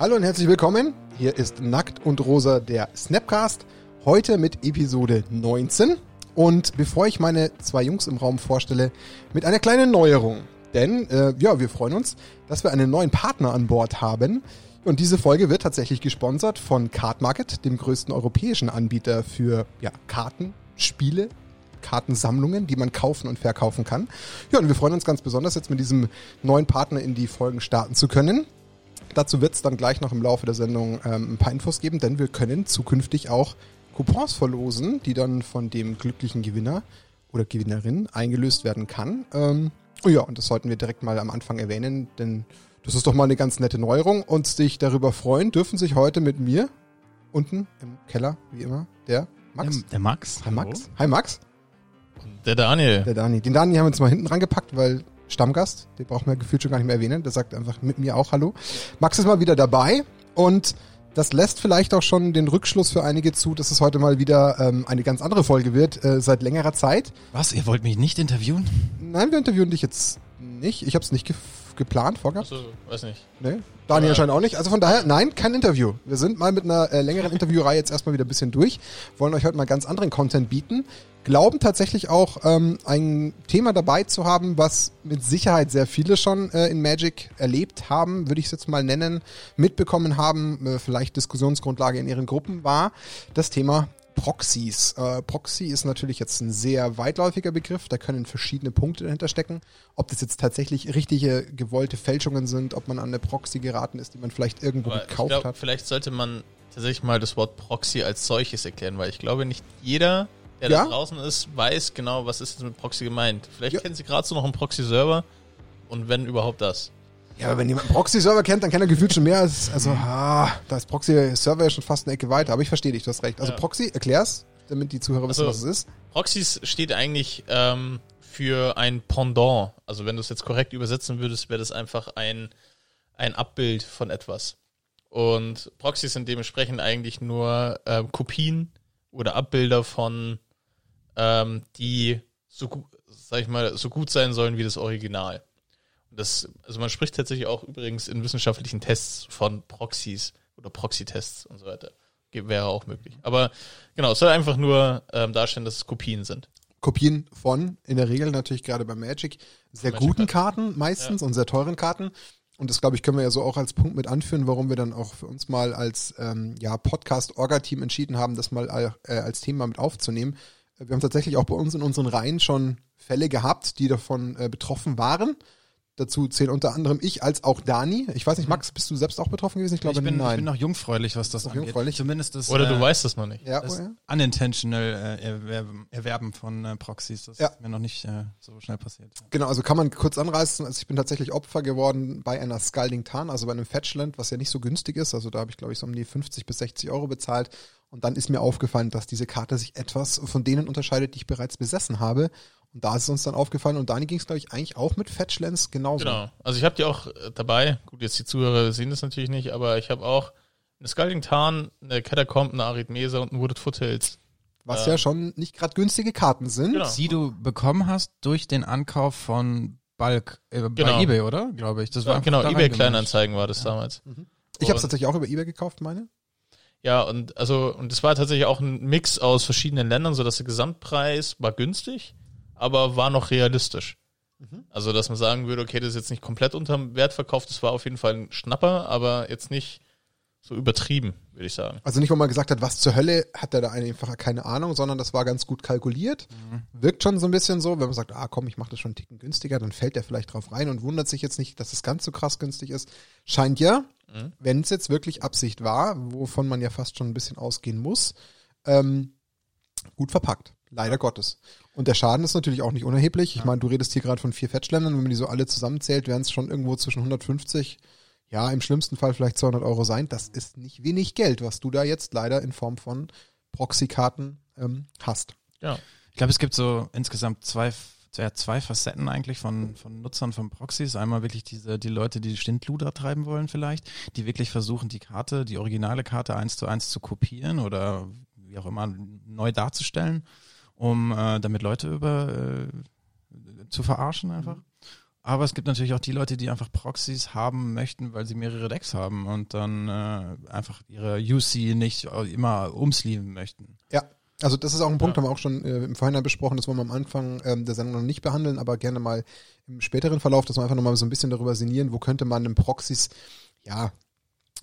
Hallo und herzlich willkommen. Hier ist Nackt und Rosa der Snapcast. Heute mit Episode 19. Und bevor ich meine zwei Jungs im Raum vorstelle, mit einer kleinen Neuerung. Denn, äh, ja, wir freuen uns, dass wir einen neuen Partner an Bord haben. Und diese Folge wird tatsächlich gesponsert von Card Market, dem größten europäischen Anbieter für ja, Karten, Spiele, Kartensammlungen, die man kaufen und verkaufen kann. Ja, und wir freuen uns ganz besonders, jetzt mit diesem neuen Partner in die Folgen starten zu können. Dazu wird es dann gleich noch im Laufe der Sendung ähm, ein paar Infos geben, denn wir können zukünftig auch Coupons verlosen, die dann von dem glücklichen Gewinner oder Gewinnerin eingelöst werden kann. Ähm, oh ja, und das sollten wir direkt mal am Anfang erwähnen, denn das ist doch mal eine ganz nette Neuerung und sich darüber freuen dürfen sich heute mit mir unten im Keller, wie immer, der Max. Der, der Max. Hi Max. Hi Max. Der Daniel. Der Dani. Den Dani haben wir jetzt mal hinten rangepackt, weil Stammgast, den braucht man gefühlt schon gar nicht mehr erwähnen. Der sagt einfach mit mir auch Hallo. Max ist mal wieder dabei und das lässt vielleicht auch schon den Rückschluss für einige zu, dass es heute mal wieder ähm, eine ganz andere Folge wird, äh, seit längerer Zeit. Was? Ihr wollt mich nicht interviewen? Nein, wir interviewen dich jetzt nicht. Ich habe es nicht ge geplant, vorgehabt. Achso, weiß nicht. Nee, Daniel anscheinend auch nicht. Also von daher, nein, kein Interview. Wir sind mal mit einer äh, längeren Interviewreihe jetzt erstmal wieder ein bisschen durch. Wollen euch heute mal ganz anderen Content bieten. Glauben tatsächlich auch ähm, ein Thema dabei zu haben, was mit Sicherheit sehr viele schon äh, in Magic erlebt haben, würde ich es jetzt mal nennen, mitbekommen haben, äh, vielleicht Diskussionsgrundlage in ihren Gruppen war, das Thema Proxys. Äh, Proxy ist natürlich jetzt ein sehr weitläufiger Begriff, da können verschiedene Punkte dahinter stecken. Ob das jetzt tatsächlich richtige gewollte Fälschungen sind, ob man an eine Proxy geraten ist, die man vielleicht irgendwo Aber gekauft glaub, hat. vielleicht sollte man tatsächlich mal das Wort Proxy als solches erklären, weil ich glaube, nicht jeder, der Ja? da draußen ist, weiß genau, was ist jetzt mit Proxy gemeint. Vielleicht Ja. kennen sie gerade so noch einen Proxy-Server und wenn überhaupt das. Ja, aber wenn jemand einen Proxy-Server kennt, dann kennt er gefühlt schon mehr als, also, ah, da ist Proxy-Server ja schon fast eine Ecke weiter, aber ich verstehe dich, du hast recht. Also Ja. Proxy, erklär's, damit die Zuhörer wissen, Also- was es ist. Proxys steht eigentlich ähm, für ein Pendant. Also wenn du es jetzt korrekt übersetzen würdest, wäre das einfach ein, ein Abbild von etwas. Und Proxys sind dementsprechend eigentlich nur ähm, Kopien oder Abbilder von, ähm, die so gut, sag ich mal, so gut sein sollen wie das Original. Das, also man spricht tatsächlich auch übrigens in wissenschaftlichen Tests von Proxys oder Proxy-Tests und so weiter. Ge- Wäre auch möglich. Aber genau, es soll einfach nur ähm, darstellen, dass es Kopien sind. Kopien von, in der Regel natürlich gerade bei Magic, sehr Magic guten Karten meistens und sehr teuren Karten. Und das, glaube ich, können wir ja so auch als Punkt mit anführen, warum wir dann auch für uns mal als ähm, ja, Podcast-Orga-Team entschieden haben, das mal äh, als Thema mit aufzunehmen. Wir haben tatsächlich auch bei uns in unseren Reihen schon Fälle gehabt, die davon äh, betroffen waren. Dazu zählen unter anderem ich als auch Dani. Ich weiß nicht, Max, bist du selbst auch betroffen gewesen? Ich glaube ich, bin, ich nein. bin noch jungfräulich, was das Noch angeht. jungfräulich? Zumindest das, Oder äh, du weißt es noch nicht. ja, das oh ja. unintentional äh, Erwerben, Erwerben von äh, Proxys. Das Ja. ist mir noch nicht äh, so schnell passiert. Genau, also kann man kurz anreißen. Also ich bin tatsächlich Opfer geworden bei einer Scalding Tarn, also bei einem Fetchland, was ja nicht so günstig ist. Also da habe ich, glaube ich, so um die 50 bis 60 Euro bezahlt. Und dann ist mir aufgefallen, dass diese Karte sich etwas von denen unterscheidet, die ich bereits besessen habe. Und da ist es uns dann aufgefallen. Und Dani ging es, glaube ich, eigentlich auch mit Fetchlands genauso. Genau. Also ich habe die auch äh, dabei. Gut, jetzt die Zuhörer sehen das natürlich nicht, aber ich habe auch eine Scalding Tarn, eine Catacomb, eine Arithmesa und ein Wooded Foothills. Was Ja. ja schon nicht gerade günstige Karten sind. Genau. Die du bekommen hast durch den Ankauf von Bulk äh, bei Genau. eBay, oder? Glaube ich. Das war Ja, genau, eBay. Kleinanzeigen war das damals. Ich habe es tatsächlich auch über Ebay gekauft, meine. Ja, und also, und es war tatsächlich auch ein Mix aus verschiedenen Ländern, sodass der Gesamtpreis war günstig, aber war noch realistisch. Also, dass man sagen würde, okay, das ist jetzt nicht komplett unterm Wert verkauft, das war auf jeden Fall ein Schnapper, aber jetzt nicht so übertrieben, würde ich sagen. Also nicht, wo man gesagt hat, was zur Hölle, hat er da einfach keine Ahnung, sondern das war ganz gut kalkuliert. Wirkt schon so ein bisschen so, wenn man sagt, ah komm, ich mache das schon einen Ticken günstiger, dann fällt er vielleicht drauf rein und wundert sich jetzt nicht, dass es ganz so krass günstig ist. Scheint ja, Mhm. wenn es jetzt wirklich Absicht war, wovon man ja fast schon ein bisschen ausgehen muss, ähm, gut verpackt. Leider Gottes. Und der Schaden ist natürlich auch nicht unerheblich. Ich meine, du redest hier gerade von vier Fetchländern. Wenn man die so alle zusammenzählt, wären es schon irgendwo zwischen 150, ja, im schlimmsten Fall vielleicht 200 Euro sein. Das ist nicht wenig Geld, was du da jetzt leider in Form von Proxy-Karten ähm, hast. Ja. Ich glaube, es gibt so insgesamt zwei, ja, zwei Facetten eigentlich von, von Nutzern von Proxys. Einmal wirklich diese, die Leute, die Stindluder treiben wollen vielleicht, die wirklich versuchen, die Karte, die originale Karte eins zu eins zu kopieren oder wie auch immer neu darzustellen, um äh, damit Leute über äh, zu verarschen einfach. Aber es gibt natürlich auch die Leute, die einfach Proxys haben möchten, weil sie mehrere Decks haben und dann äh, einfach ihre UC nicht immer umsleeven möchten. Ja, also das ist auch ein Punkt, Ja. haben wir auch schon äh, im Vorhinein besprochen, das wollen wir am Anfang ähm, der Sendung noch nicht behandeln, aber gerne mal im späteren Verlauf, dass wir einfach nochmal so ein bisschen darüber sinnieren, wo könnte man einen Proxys, ja,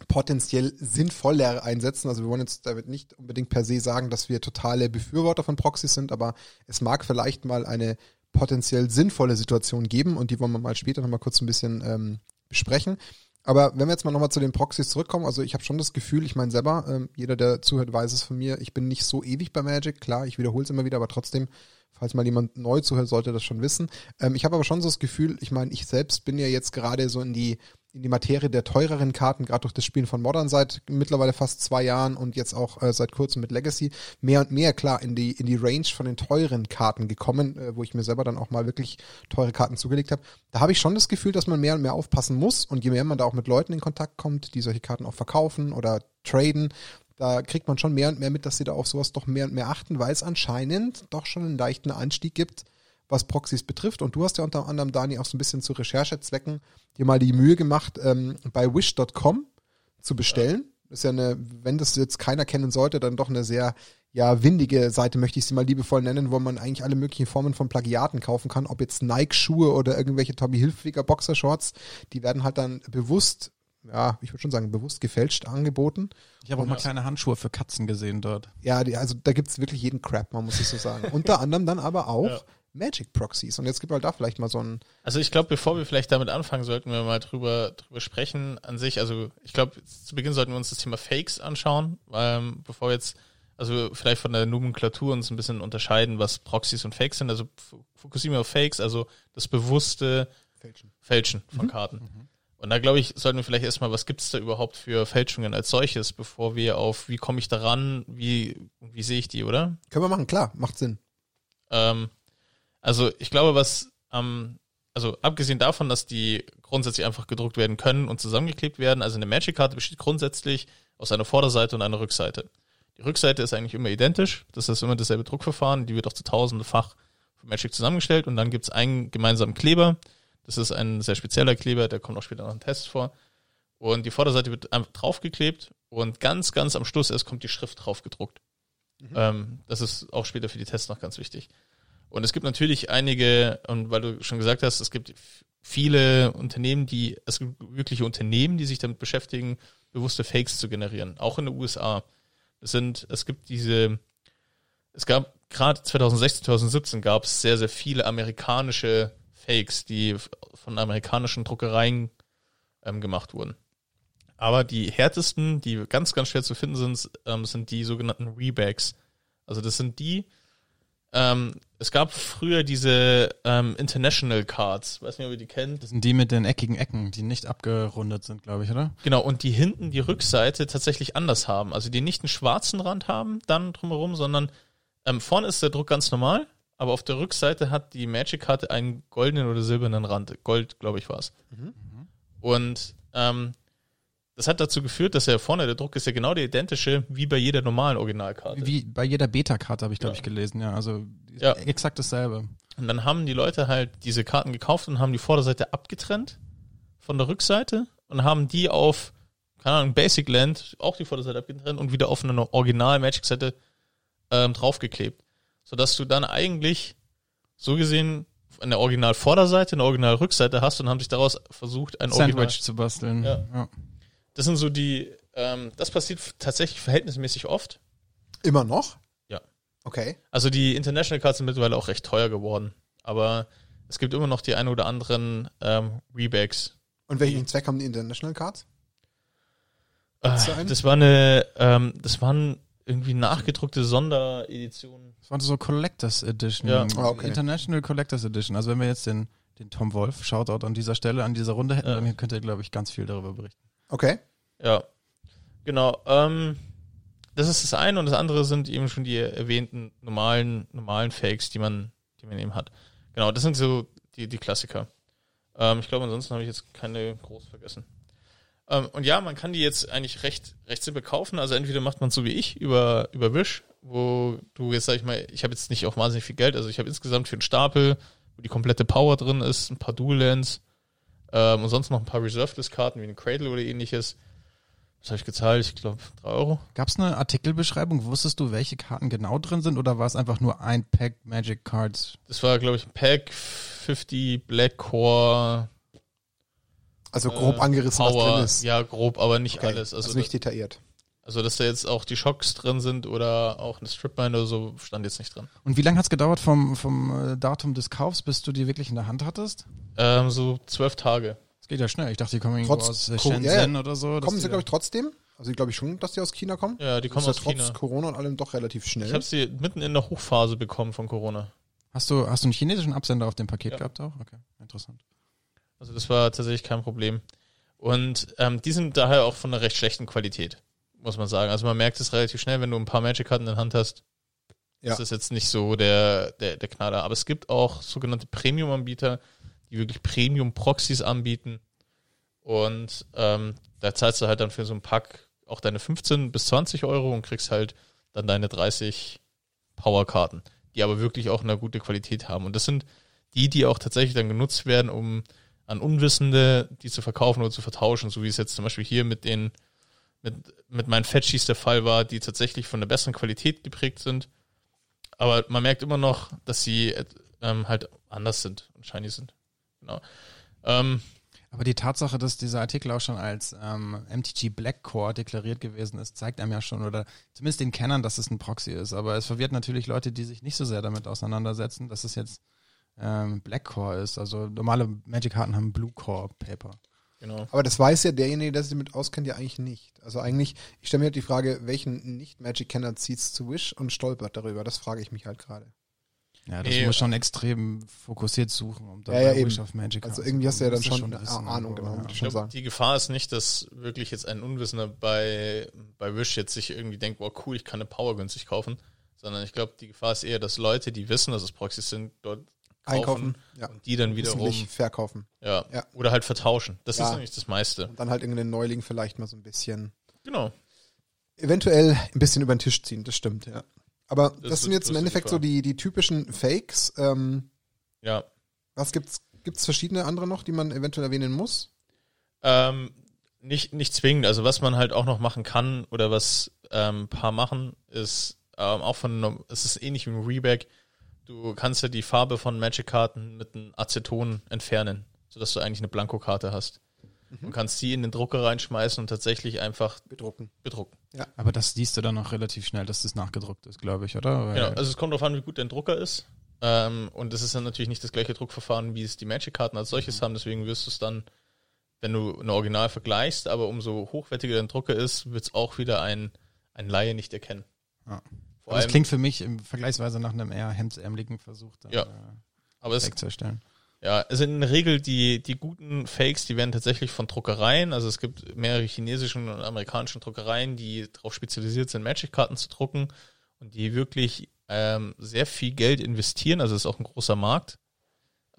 potenziell sinnvoller einsetzen. Also wir wollen jetzt damit nicht unbedingt per se sagen, dass wir totale Befürworter von Proxys sind, aber es mag vielleicht mal eine potenziell sinnvolle Situation geben und die wollen wir mal später nochmal kurz ein bisschen ähm, besprechen. Aber wenn wir jetzt mal nochmal zu den Proxys zurückkommen, also ich habe schon das Gefühl, ich meine selber, ähm, jeder, der zuhört, weiß es von mir, ich bin nicht so ewig bei Magic, klar, ich wiederhole es immer wieder, aber trotzdem, falls mal jemand neu zuhört, sollte das schon wissen. Ähm, ich habe aber schon so das Gefühl, ich meine, ich selbst bin ja jetzt gerade so in die in die Materie der teureren Karten, gerade durch das Spielen von Modern seit mittlerweile fast zwei Jahren und jetzt auch äh, seit kurzem mit Legacy, mehr und mehr klar in die, in die Range von den teuren Karten gekommen, äh, wo ich mir selber dann auch mal wirklich teure Karten zugelegt habe. Da habe ich schon das Gefühl, dass man mehr und mehr aufpassen muss und je mehr man da auch mit Leuten in Kontakt kommt, die solche Karten auch verkaufen oder traden, da kriegt man schon mehr und mehr mit, dass sie da auf sowas doch mehr und mehr achten, weil es anscheinend doch schon einen leichten Anstieg gibt, was Proxys betrifft. Und du hast ja unter anderem, Dani, auch so ein bisschen zu Recherchezwecken dir mal die Mühe gemacht, ähm, bei wish.com zu bestellen. Das ist ja eine, wenn das jetzt keiner kennen sollte, dann doch eine sehr ja, windige Seite, möchte ich sie mal liebevoll nennen, wo man eigentlich alle möglichen Formen von Plagiaten kaufen kann, ob jetzt Nike-Schuhe oder irgendwelche Tommy Hilfiger Boxershorts, die werden halt dann bewusst, ja, ich würde schon sagen, bewusst gefälscht angeboten. Ich habe auch mal kleine Handschuhe für Katzen gesehen dort. Ja, die, also da gibt's wirklich jeden Crap, man muss es so sagen. Unter anderem dann aber auch Ja. Magic Proxies. Und jetzt gibt halt da vielleicht mal so ein, Also ich glaube, bevor wir vielleicht damit anfangen, sollten wir mal drüber, drüber sprechen an sich. Also ich glaube, zu Beginn sollten wir uns das Thema Fakes anschauen, ähm, bevor wir jetzt, also vielleicht von der Nomenklatur uns ein bisschen unterscheiden, was Proxys und Fakes sind. Also fokussieren wir auf Fakes, also das bewusste Fälschen. Fälschen von Karten. Und da glaube ich, sollten wir vielleicht erstmal, was gibt es da überhaupt für Fälschungen als solches, bevor wir auf, wie komme ich daran, wie, wie sehe ich die, oder? Können wir machen, klar, macht Sinn. Ähm, also ich glaube, was ähm, also abgesehen davon, dass die grundsätzlich einfach gedruckt werden können und zusammengeklebt werden, also eine Magic-Karte besteht grundsätzlich aus einer Vorderseite und einer Rückseite. Die Rückseite ist eigentlich immer identisch, das ist immer dasselbe Druckverfahren, die wird auch zu tausendefach von Magic zusammengestellt und dann gibt es einen gemeinsamen Kleber, das ist ein sehr spezieller Kleber, der kommt auch später noch im Test vor. Und die Vorderseite wird einfach draufgeklebt und ganz, ganz am Schluss erst kommt die Schrift drauf gedruckt. Ähm, das ist auch später für die Tests noch ganz wichtig. Und es gibt natürlich einige, und weil du schon gesagt hast, es gibt viele Unternehmen, die, es gibt wirkliche Unternehmen, die sich damit beschäftigen, bewusste Fakes zu generieren, auch in den USA. Es sind, es gibt diese, es gab gerade 2016, 2017 gab es sehr, sehr viele amerikanische Fakes, die von amerikanischen Druckereien ähm, gemacht wurden. Aber die härtesten, die ganz, ganz schwer zu finden sind, ähm, sind die sogenannten Rebacks. Also das sind die, ähm, es gab früher diese ähm, International Cards, weiß nicht, ob ihr die kennt. Das sind die mit den eckigen Ecken, die nicht abgerundet sind, glaube ich, oder? Genau, und die hinten die Rückseite tatsächlich anders haben. Also die nicht einen schwarzen Rand haben, dann drumherum, sondern ähm, vorne ist der Druck ganz normal, aber auf der Rückseite hat die Magic-Karte einen goldenen oder silbernen Rand. Gold, glaube ich, war es. Und ähm, das hat dazu geführt, dass ja vorne der Druck ist ja genau der identische wie bei jeder normalen Originalkarte. Wie bei jeder Beta-Karte habe ich, glaube Ja. ich, gelesen, ja. Also Ja. exakt dasselbe. Und dann haben die Leute halt diese Karten gekauft und haben die Vorderseite abgetrennt von der Rückseite und haben die auf, keine Ahnung, Basic Land auch die Vorderseite abgetrennt und wieder auf eine Original Magic-Seite ähm, draufgeklebt. Sodass du dann eigentlich so gesehen eine Original Vorderseite, eine Original Rückseite hast und haben sich daraus versucht, ein Original. Sandwich zu basteln. Ja. ja. Das sind so die, ähm, das passiert tatsächlich verhältnismäßig oft. Immer noch? Ja. Okay. Also die International Cards sind mittlerweile auch recht teuer geworden. Aber es gibt immer noch die ein oder anderen ähm, Rebacks. Und welchen Zweck haben die International Cards? Äh, das war eine, ähm, das waren irgendwie nachgedruckte Sondereditionen. Das war so Collectors Edition. Ja. Ah, okay. International Collectors Edition. Also wenn wir jetzt den, den Tom Wolf, Shoutout an dieser Stelle, an dieser Runde hätten, Ja. dann könnt ihr, glaube ich, ganz viel darüber berichten. Okay. Ja, genau. Ähm, das ist das eine und das andere sind eben schon die erwähnten normalen, normalen Fakes, die man, die man eben hat. Genau, das sind so die, die Klassiker. Ähm, ich glaube, ansonsten habe ich jetzt keine groß vergessen. Ähm, und ja, man kann die jetzt eigentlich recht, recht simpel kaufen. Also entweder macht man es so wie ich über, über Wish, wo du jetzt, sag ich mal, ich habe jetzt nicht auch wahnsinnig viel Geld, also ich habe insgesamt für einen Stapel wo die komplette Power drin ist, ein paar Dual Lands ähm, und sonst noch ein paar Reserved-Karten wie ein Cradle oder ähnliches. Was habe ich gezahlt? Ich glaube, 3 Euro. Gab es eine Artikelbeschreibung? Wusstest du, welche Karten genau drin sind oder war es einfach nur ein Pack Magic Cards? Das war, glaube ich, ein Pack 50 Black Core. Also grob äh, angerissen, was Power. drin ist. Ja, grob, aber nicht Okay, alles. Also, also nicht detailliert. also, dass da jetzt auch die Schocks drin sind oder auch eine Stripmine oder so, stand jetzt nicht drin. Und wie lange hat es gedauert vom, vom äh, Datum des Kaufs, bis du die wirklich in der Hand hattest? Ähm, so zwölf Tage. Das geht ja schnell. Ich dachte, die kommen irgendwo Trotz aus Co- Shenzhen ja. oder so. Kommen sie, glaube ich, trotzdem? Also ich glaube ich schon, dass die aus China kommen. Ja, die kommen ist aus ja trotz China. Corona und allem doch relativ schnell. Ich habe sie mitten in der Hochphase bekommen von Corona. Hast du, hast du einen chinesischen Absender auf dem Paket Ja. gehabt auch? Okay, interessant. Also das war tatsächlich kein Problem. Und ähm, die sind daher auch von einer recht schlechten Qualität, muss man sagen. Also man merkt es relativ schnell, wenn du ein paar Magic-Karten in der Hand hast. Ja. ist Das jetzt nicht so der, der, der Knaller. Aber es gibt auch sogenannte Premium-Anbieter, die wirklich Premium-Proxys anbieten. Und ähm, da zahlst du halt dann für so ein Pack auch deine 15 bis 20 Euro und kriegst halt dann deine 30 Power-Karten, die aber wirklich auch eine gute Qualität haben. Und das sind die, die auch tatsächlich dann genutzt werden, um an Unwissende die zu verkaufen oder zu vertauschen, so wie es jetzt zum Beispiel hier mit den mit, mit meinen Fetchies der Fall war, die tatsächlich von der besseren Qualität geprägt sind. Aber man merkt immer noch, dass sie ähm, halt anders sind und shiny sind. Genau. Ähm, Aber die Tatsache, dass dieser Artikel auch schon als ähm, MTG Black Core deklariert gewesen ist, zeigt einem ja schon, oder zumindest den Kennern, dass es ein Proxy ist. Aber es verwirrt natürlich Leute, die sich nicht so sehr damit auseinandersetzen, dass es jetzt ähm, Black Core ist. Also normale Magic-Karten haben Blue Core Paper. genau. Aber das weiß ja derjenige, der sich damit auskennt, ja eigentlich nicht. Also eigentlich, ich stelle mir halt die Frage, welchen Nicht-Magic-Kenner zieht's zu Wish und stolpert darüber? Das frage ich mich halt gerade. Ja, das Nee, muss schon extrem fokussiert suchen, um dann Ja, ja. Wish auf Magic Also irgendwie hast du ja dann schon eine wissen, Ahnung, genau, ja. würde ich Ich schon sagen. die Gefahr ist nicht, dass wirklich jetzt ein Unwissender bei, bei Wish jetzt sich irgendwie denkt, wow, cool, ich kann eine Power günstig kaufen. Sondern ich glaube, die Gefahr ist eher, dass Leute, die wissen, dass es Proxys sind, dort kaufen Einkaufen, ja. und die dann wiederum verkaufen. ja, Ja. oder halt vertauschen. Das Ja. ist nämlich das meiste. Und dann halt irgendeinen Neuling vielleicht mal so ein bisschen, Genau. eventuell ein bisschen über den Tisch ziehen, das stimmt, ja. Aber das, Das sind jetzt im Endeffekt so die, die typischen Fakes. Ähm, Ja. was gibt's, gibt's verschiedene andere noch, die man eventuell erwähnen muss? Ähm, nicht, nicht zwingend. Also was man halt auch noch machen kann oder was ähm, ein paar machen, ist ähm, auch von, es ist ähnlich wie ein Reback. Du kannst ja die Farbe von Magic-Karten mit einem Aceton entfernen, sodass du eigentlich eine Blankokarte hast. Und kannst die in den Drucker reinschmeißen und tatsächlich einfach Bedrucken. bedrucken. Aber das siehst du dann auch relativ schnell, dass das nachgedruckt ist, glaube ich, oder? Weil- Genau, also es kommt darauf an, wie gut dein Drucker ist. Ähm, und das ist dann natürlich nicht das gleiche Druckverfahren, wie es die Magic-Karten als solches haben. Deswegen wirst du es dann, wenn du ein Original vergleichst, aber umso hochwertiger dein Drucker ist, wird es auch wieder ein, ein Laie nicht erkennen. Ja. Das klingt für mich im vergleichsweise nach einem eher hemdsärmeligen Versuch, dann, Ja. äh, aber es, zu erstellen. Ja, also in der Regel die, die guten Fakes, die werden tatsächlich von Druckereien, also es gibt mehrere chinesischen und amerikanischen Druckereien, die darauf spezialisiert sind, Magic-Karten zu drucken und die wirklich ähm, sehr viel Geld investieren, also es ist auch ein großer Markt,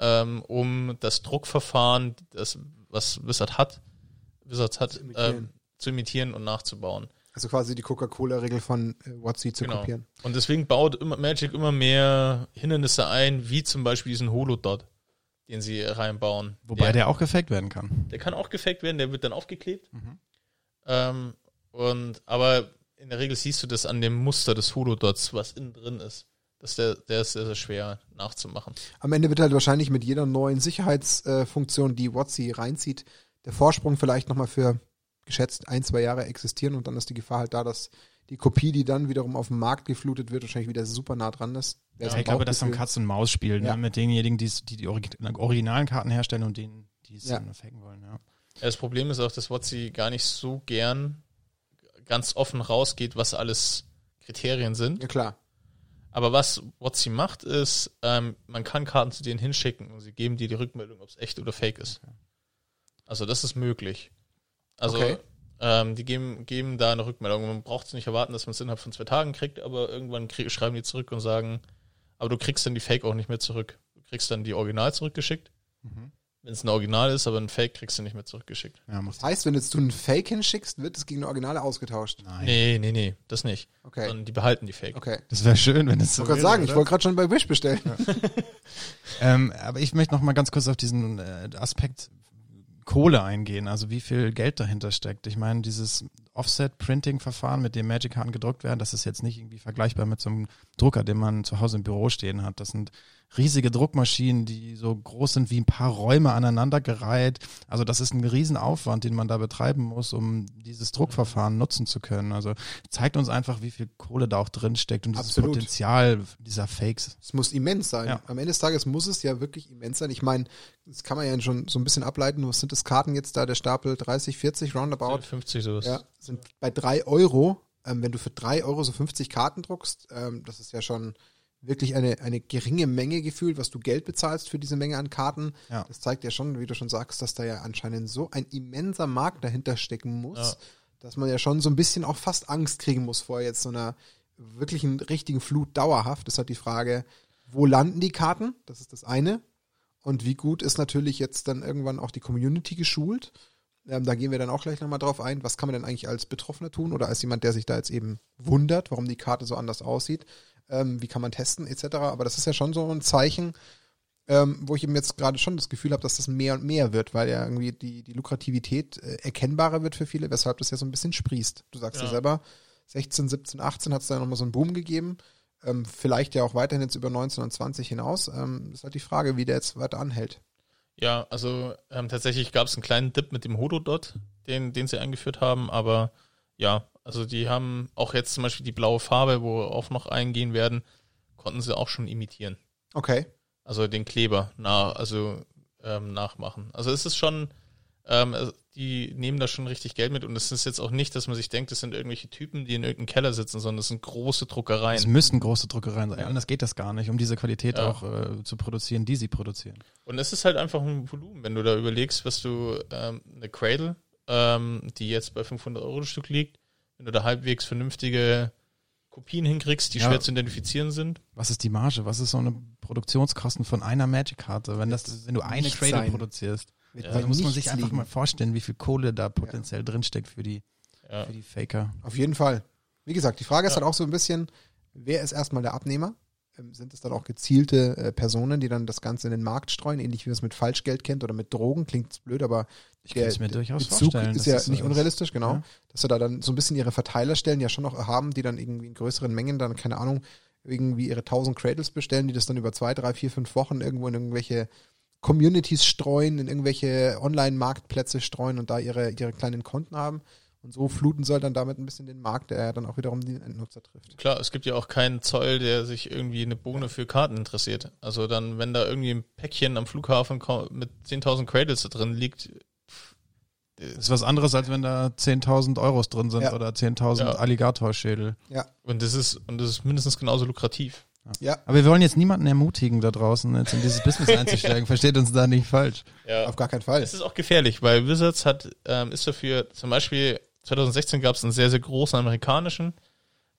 ähm, um das Druckverfahren, das, was Wizard hat, Wizards hat, Zu imitieren. ähm, zu imitieren und nachzubauen. Also quasi die Coca-Cola-Regel von äh, Watsi zu Genau. kopieren. Und deswegen baut immer Magic immer mehr Hindernisse ein, wie zum Beispiel diesen Holodot, den sie reinbauen. Wobei der, auch gefaked werden kann. Der kann auch gefaked werden, der wird dann aufgeklebt. Mhm. Ähm, und, aber in der Regel siehst du das an dem Muster des Holodots, was innen drin ist. Das der, der ist sehr, sehr schwer nachzumachen. Am Ende wird halt wahrscheinlich mit jeder neuen Sicherheitsfunktion, die Watsi reinzieht, der Vorsprung vielleicht nochmal für geschätzt ein, zwei Jahre existieren und dann ist die Gefahr halt da, dass die Kopie, die dann wiederum auf den Markt geflutet wird, wahrscheinlich wieder super nah dran ist. Ja, ich glaube, das ist ein Katz-und-Maus-Spiel, ne? Ja. mit denjenigen, die die Origi originalen Karten herstellen und denen, die es Ja. dann faken wollen. Ja. Das Problem ist auch, dass Watsi gar nicht so gern ganz offen rausgeht, was alles Kriterien sind. Ja klar. Aber was Watsi macht, ist, ähm, man kann Karten zu denen hinschicken und sie geben dir die Rückmeldung, ob es echt oder fake ist. Also das ist möglich. Also Okay. Ähm, die geben, geben da eine Rückmeldung. Man braucht es nicht erwarten, dass man es innerhalb von zwei Tagen kriegt, aber irgendwann krieg, schreiben die zurück und sagen, aber du kriegst dann die Fake auch nicht mehr zurück. Du kriegst dann die Original zurückgeschickt Mhm. Wenn es ein Original ist, aber ein Fake kriegst du nicht mehr zurückgeschickt. Ja, Das heißt, wenn jetzt du einen Fake hinschickst, wird es gegen eine Originale ausgetauscht. Nein. Nee, nee, nee, das nicht. Okay. Sondern die behalten die Fake. Okay. Das wäre schön, wenn es Ich so wollte gerade wäre, sagen, ich oder? wollte gerade schon bei Wish bestellen. Ähm, aber ich möchte noch mal ganz kurz auf diesen äh, Aspekt Kohle eingehen, also wie viel Geld dahinter steckt. Ich meine, dieses Offset-Printing-Verfahren, mit dem Magic-Karten gedruckt werden, das ist jetzt nicht irgendwie vergleichbar mit so einem Drucker, den man zu Hause im Büro stehen hat. Das sind riesige Druckmaschinen, die so groß sind wie ein paar Räume aneinandergereiht. Also das ist ein Riesenaufwand, den man da betreiben muss, um dieses Druckverfahren nutzen zu können. Also zeigt uns einfach, wie viel Kohle da auch drin steckt und dieses Absolut. Potenzial dieser Fakes. Es muss immens sein. Ja. Am Ende des Tages muss es ja wirklich immens sein. Ich meine, das kann man ja schon so ein bisschen ableiten. Was sind das Karten jetzt da? Der Stapel 30, 40 roundabout? 50 sowas. Ja, sind bei drei Euro. Ähm, wenn du für drei Euro so 50 Karten druckst, ähm, das ist ja schon wirklich eine, eine geringe Menge gefühlt, was du Geld bezahlst für diese Menge an Karten. Ja. Das zeigt ja schon, wie du schon sagst, dass da ja anscheinend so ein immenser Markt dahinter stecken muss, Ja. dass man ja schon so ein bisschen auch fast Angst kriegen muss vor jetzt so einer wirklichen richtigen Flut dauerhaft. Das ist halt die Frage, wo landen die Karten? Das ist das eine. Und wie gut ist natürlich jetzt dann irgendwann auch die Community geschult? Ähm, da gehen wir dann auch gleich nochmal drauf ein. Was kann man denn eigentlich als Betroffener tun oder als jemand, der sich da jetzt eben wundert, warum die Karte so anders aussieht? Ähm, wie kann man testen etc. Aber das ist ja schon so ein Zeichen, ähm, wo ich eben jetzt gerade schon das Gefühl habe, dass das mehr und mehr wird, weil ja irgendwie die, die Lukrativität äh, erkennbarer wird für viele, weshalb das ja so ein bisschen sprießt. Du sagst ja, Ja. selber, 16, 17, 18 hat es da nochmal so einen Boom gegeben. Ähm, vielleicht ja auch weiterhin jetzt über 19 und 20 hinaus. Ähm, ist halt die Frage, wie der jetzt weiter anhält. Ja, also ähm, tatsächlich gab es einen kleinen Dip mit dem Hododot, den, den sie eingeführt haben, aber ja, also die haben auch jetzt zum Beispiel die blaue Farbe, wo wir auch noch eingehen werden, konnten sie auch schon imitieren. Okay. Also den Kleber nach, also ähm, nachmachen. Also es ist schon, ähm, die nehmen da schon richtig Geld mit und es ist jetzt auch nicht, dass man sich denkt, das sind irgendwelche Typen, die in irgendeinem Keller sitzen, sondern es sind große Druckereien. Es müssen große Druckereien sein. Anders geht das gar nicht, um diese Qualität Ja. auch äh, zu produzieren, die sie produzieren. Und es ist halt einfach ein Volumen, wenn du da überlegst, was du, ähm, eine Cradle, ähm, die jetzt bei 500 Euro das Stück liegt, wenn du da halbwegs vernünftige Kopien hinkriegst, die Ja. schwer zu identifizieren sind. Was ist die Marge? Was ist so eine Produktionskosten von einer Magic-Karte, wenn das, wenn du eine Cradle sein. produzierst? Ja, Da muss man sich einfach liegen. mal vorstellen, wie viel Kohle da potenziell drinsteckt für die, Ja. für die Faker. Auf jeden Fall. Wie gesagt, die Frage ist Ja. halt auch so ein bisschen, wer ist erstmal der Abnehmer? Ähm, sind es dann auch gezielte äh, Personen, die dann das Ganze in den Markt streuen, ähnlich wie man es mit Falschgeld kennt oder mit Drogen? Klingt blöd, aber Ich kann es mir durchaus Bezug vorstellen. ist ja so nicht ist. unrealistisch, genau. Ja. Dass sie da dann so ein bisschen ihre Verteilerstellen ja schon noch haben, die dann irgendwie in größeren Mengen dann, keine Ahnung, irgendwie ihre 1000 Cradles bestellen, die das dann über zwei, drei, vier, fünf Wochen irgendwo in irgendwelche Communities streuen, in irgendwelche Online-Marktplätze streuen und da ihre, ihre kleinen Konten haben. Und so fluten soll dann damit ein bisschen den Markt, der dann auch wiederum den Endnutzer trifft. Klar, es gibt ja auch keinen Zoll, der sich irgendwie eine Bohne für Karten interessiert. Also dann, wenn da irgendwie ein Päckchen am Flughafen mit 10.000 Cradles da drin liegt, Das ist was anderes, als wenn da 10.000 Euros drin sind Ja. oder 10.000 Ja. Alligatorschädel. Ja, und das ist, und das ist mindestens genauso lukrativ. Ja, Aber wir wollen jetzt niemanden ermutigen da draußen, jetzt in dieses Business einzusteigen. Versteht uns da nicht falsch. Ja. auf gar keinen Fall. Es ist auch gefährlich, weil Wizards hat, ähm, ist dafür, zum Beispiel 2016 gab es einen sehr, sehr großen amerikanischen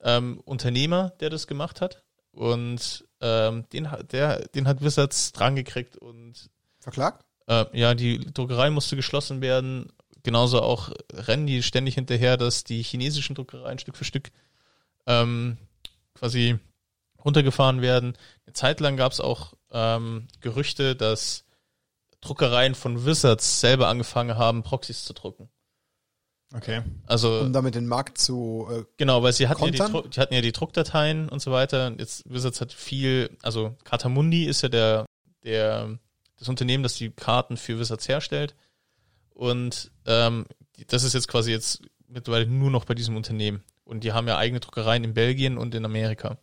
ähm, Unternehmer, der das gemacht hat. Und ähm, den, hat- der, den hat Wizards drangekriegt und Verklagt? äh, ja, die Druckerei musste geschlossen werden. Genauso auch rennen die ständig hinterher, dass die chinesischen Druckereien Stück für Stück ähm, quasi runtergefahren werden. Eine Zeit lang gab es auch ähm, Gerüchte, dass Druckereien von Wizards selber angefangen haben, Proxys zu drucken. Okay. Also Um damit den Markt zu äh, genau, weil sie hatten ja, die, die hatten ja die Druckdateien und so weiter. Und Jetzt Wizards hat viel, also Katamundi ist ja der, der das Unternehmen, das die Karten für Wizards herstellt. Und ähm, das ist jetzt quasi jetzt mittlerweile nur noch bei diesem Unternehmen. Und die haben ja eigene Druckereien in Belgien und in Amerika.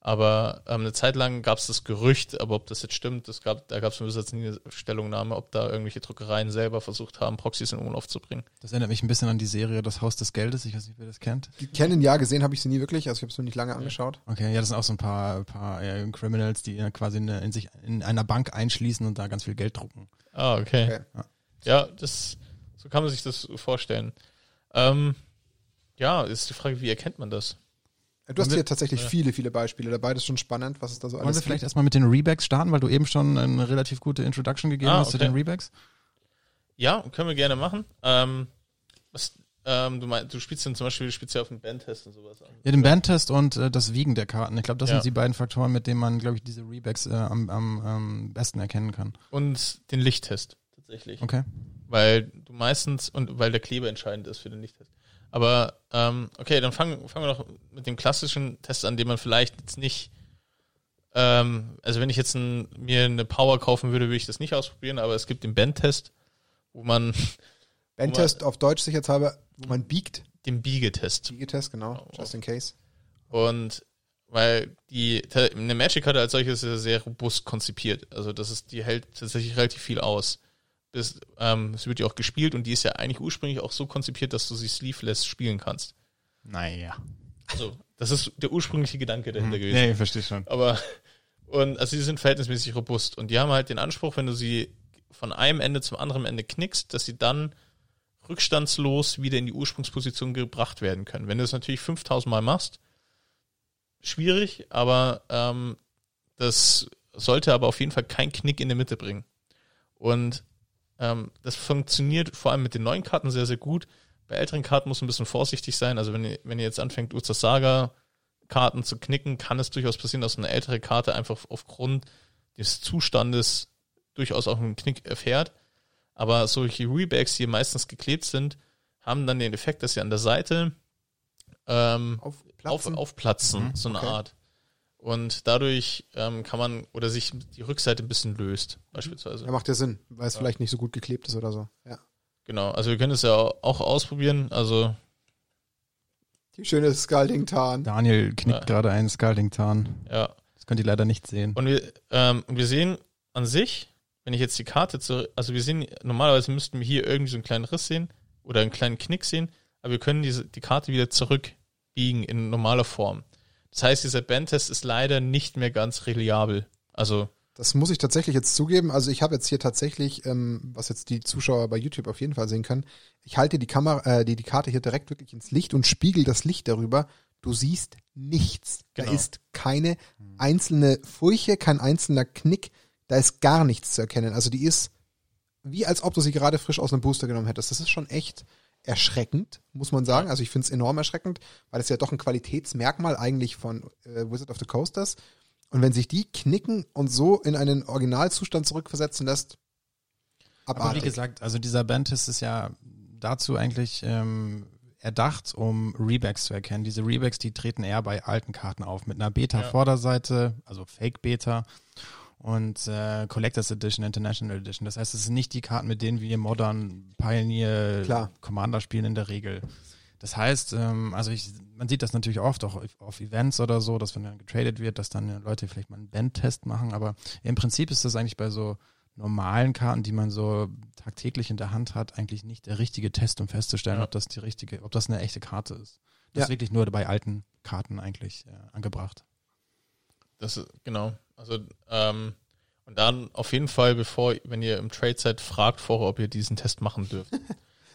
Aber ähm, eine Zeit lang gab es das Gerücht, aber ob das jetzt stimmt, das gab, da gab es von Wizards nie eine Stellungnahme, ob da irgendwelche Druckereien selber versucht haben, Proxys in Umlauf zu bringen. Das erinnert mich ein bisschen an die Serie Das Haus des Geldes. Ich weiß nicht, wer das kennt. die kennen, ja, gesehen habe ich sie nie wirklich, also ich habe es mir nicht lange angeschaut. Okay, ja, das sind auch so ein paar, paar äh, Criminals, die äh, quasi in, in sich in einer Bank einschließen und da ganz viel Geld drucken. Ah, okay. Okay. Ja, das, so kann man sich das vorstellen. Ähm, ja, ist die Frage, wie erkennt man das? Du hast hier tatsächlich viele, viele Beispiele dabei. Das ist schon spannend, was es da so Wollen alles wir vielleicht erstmal mit den Rebacks starten, weil du eben schon eine relativ gute Introduction gegeben Ah, hast zu okay. den Rebacks? Ja, können wir gerne machen. Ähm, was, ähm, du, mein, du spielst dann zum Beispiel speziell auf dem Bandtest und sowas an. Ja, den Bandtest und äh, das Wiegen der Karten. Ich glaube, das Ja. sind die beiden Faktoren, mit denen man, glaube ich, diese Rebacks äh, am, am, am besten erkennen kann. Und den Lichttest tatsächlich. Okay. Weil du meistens, und weil der Kleber entscheidend ist für den Lichttest. Aber ähm, okay, dann fangen, fangen wir doch mit dem klassischen Test an, den man vielleicht jetzt nicht. Ähm, also wenn ich jetzt ein, mir eine Power kaufen würde, würde ich das nicht ausprobieren, aber es gibt den Bandtest, wo man Bandtest auf Deutsch sicherheitshalber, wo man biegt. den Biegetest. Biegetest, genau, Oh. just in case. Und weil die eine Magic-Karte als solches ist ja sehr robust konzipiert. Also das ist, die hält tatsächlich relativ viel aus. Ähm, es wird ja auch gespielt und die ist ja eigentlich ursprünglich auch so konzipiert, dass du sie sleeveless spielen kannst. Naja. Also, das ist der ursprüngliche Gedanke dahinter gewesen. Nee, ich verstehe schon. Aber, und also die sind verhältnismäßig robust. Und die haben halt den Anspruch, wenn du sie von einem Ende zum anderen Ende knickst, dass sie dann rückstandslos wieder in die Ursprungsposition gebracht werden können. Wenn du das natürlich 5000 Mal machst, schwierig, aber ähm, das sollte aber auf jeden Fall keinen Knick in der Mitte bringen. Und ähm, das funktioniert vor allem mit den neuen Karten sehr, sehr gut. Bei älteren Karten muss man ein bisschen vorsichtig sein. Also wenn ihr, wenn ihr jetzt anfängt, Urzas Saga Karten zu knicken, kann es durchaus passieren, dass eine ältere Karte einfach aufgrund des Zustandes durchaus auch einen Knick erfährt. Aber solche Rebacks, die meistens geklebt sind, haben dann den Effekt, dass sie an der Seite ähm, auf, Aufplatzen. aufplatzen, Mhm, so eine okay. Art. Und dadurch ähm, kann man, oder sich die Rückseite ein bisschen löst, beispielsweise. Ja, macht ja Sinn, weil es vielleicht nicht so gut geklebt ist oder so. Ja. Genau, also wir können es ja auch ausprobieren. Also Die schöne Scalding Tarn. Daniel knickt Ja. gerade einen Scalding-Tarn. ja, Das könnt ihr leider nicht sehen. Und wir, ähm, und wir sehen an sich, wenn ich jetzt die Karte zu, also wir sehen, normalerweise müssten wir hier irgendwie so einen kleinen Riss sehen oder einen kleinen Knick sehen, aber wir können diese, die Karte wieder zurückbiegen in normaler Form. Das heißt, dieser Bandtest ist leider nicht mehr ganz reliabel. Also, Das muss ich tatsächlich jetzt zugeben. Also ich habe jetzt hier tatsächlich, ähm, was jetzt die Zuschauer bei YouTube auf jeden Fall sehen können, ich halte die Kamera, äh, die, die Karte hier direkt wirklich ins Licht und spiegel das Licht darüber. Du siehst nichts. Da Genau. ist keine einzelne Furche, kein einzelner Knick. Da ist gar nichts zu erkennen. Also die ist wie als ob du sie gerade frisch aus einem Booster genommen hättest. Das ist schon echt erschreckend, muss man sagen. Also ich finde es enorm erschreckend, weil es ja doch ein Qualitätsmerkmal eigentlich von äh, Wizard of the Coast ist. Und wenn sich die knicken und so in einen Originalzustand zurückversetzen lässt, Aber abartig. wie gesagt, also dieser Bandtest ist ja dazu eigentlich ähm, erdacht, um Rebacks zu erkennen. Diese Rebacks, die treten eher bei alten Karten auf, mit einer Beta-Vorderseite, also Fake-Beta und äh, Collectors Edition, International Edition. Das heißt, es sind nicht die Karten, mit denen wir Modern Pioneer Klar. Commander spielen in der Regel. Das heißt, ähm, also ich, man sieht das natürlich oft auch auf, Events oder so, dass wenn dann getradet wird, dass dann Leute vielleicht mal einen Bandtest machen, aber im Prinzip ist das eigentlich bei so normalen Karten, die man so tagtäglich in der Hand hat, eigentlich nicht der richtige Test, um festzustellen, Ja. ob das die richtige, ob das eine echte Karte ist. Das Ja. ist wirklich nur bei alten Karten eigentlich äh, angebracht. Das ist, genau. Also, ähm, und dann auf jeden Fall, bevor, wenn ihr im Trade seid, fragt vorher, ob ihr diesen Test machen dürft.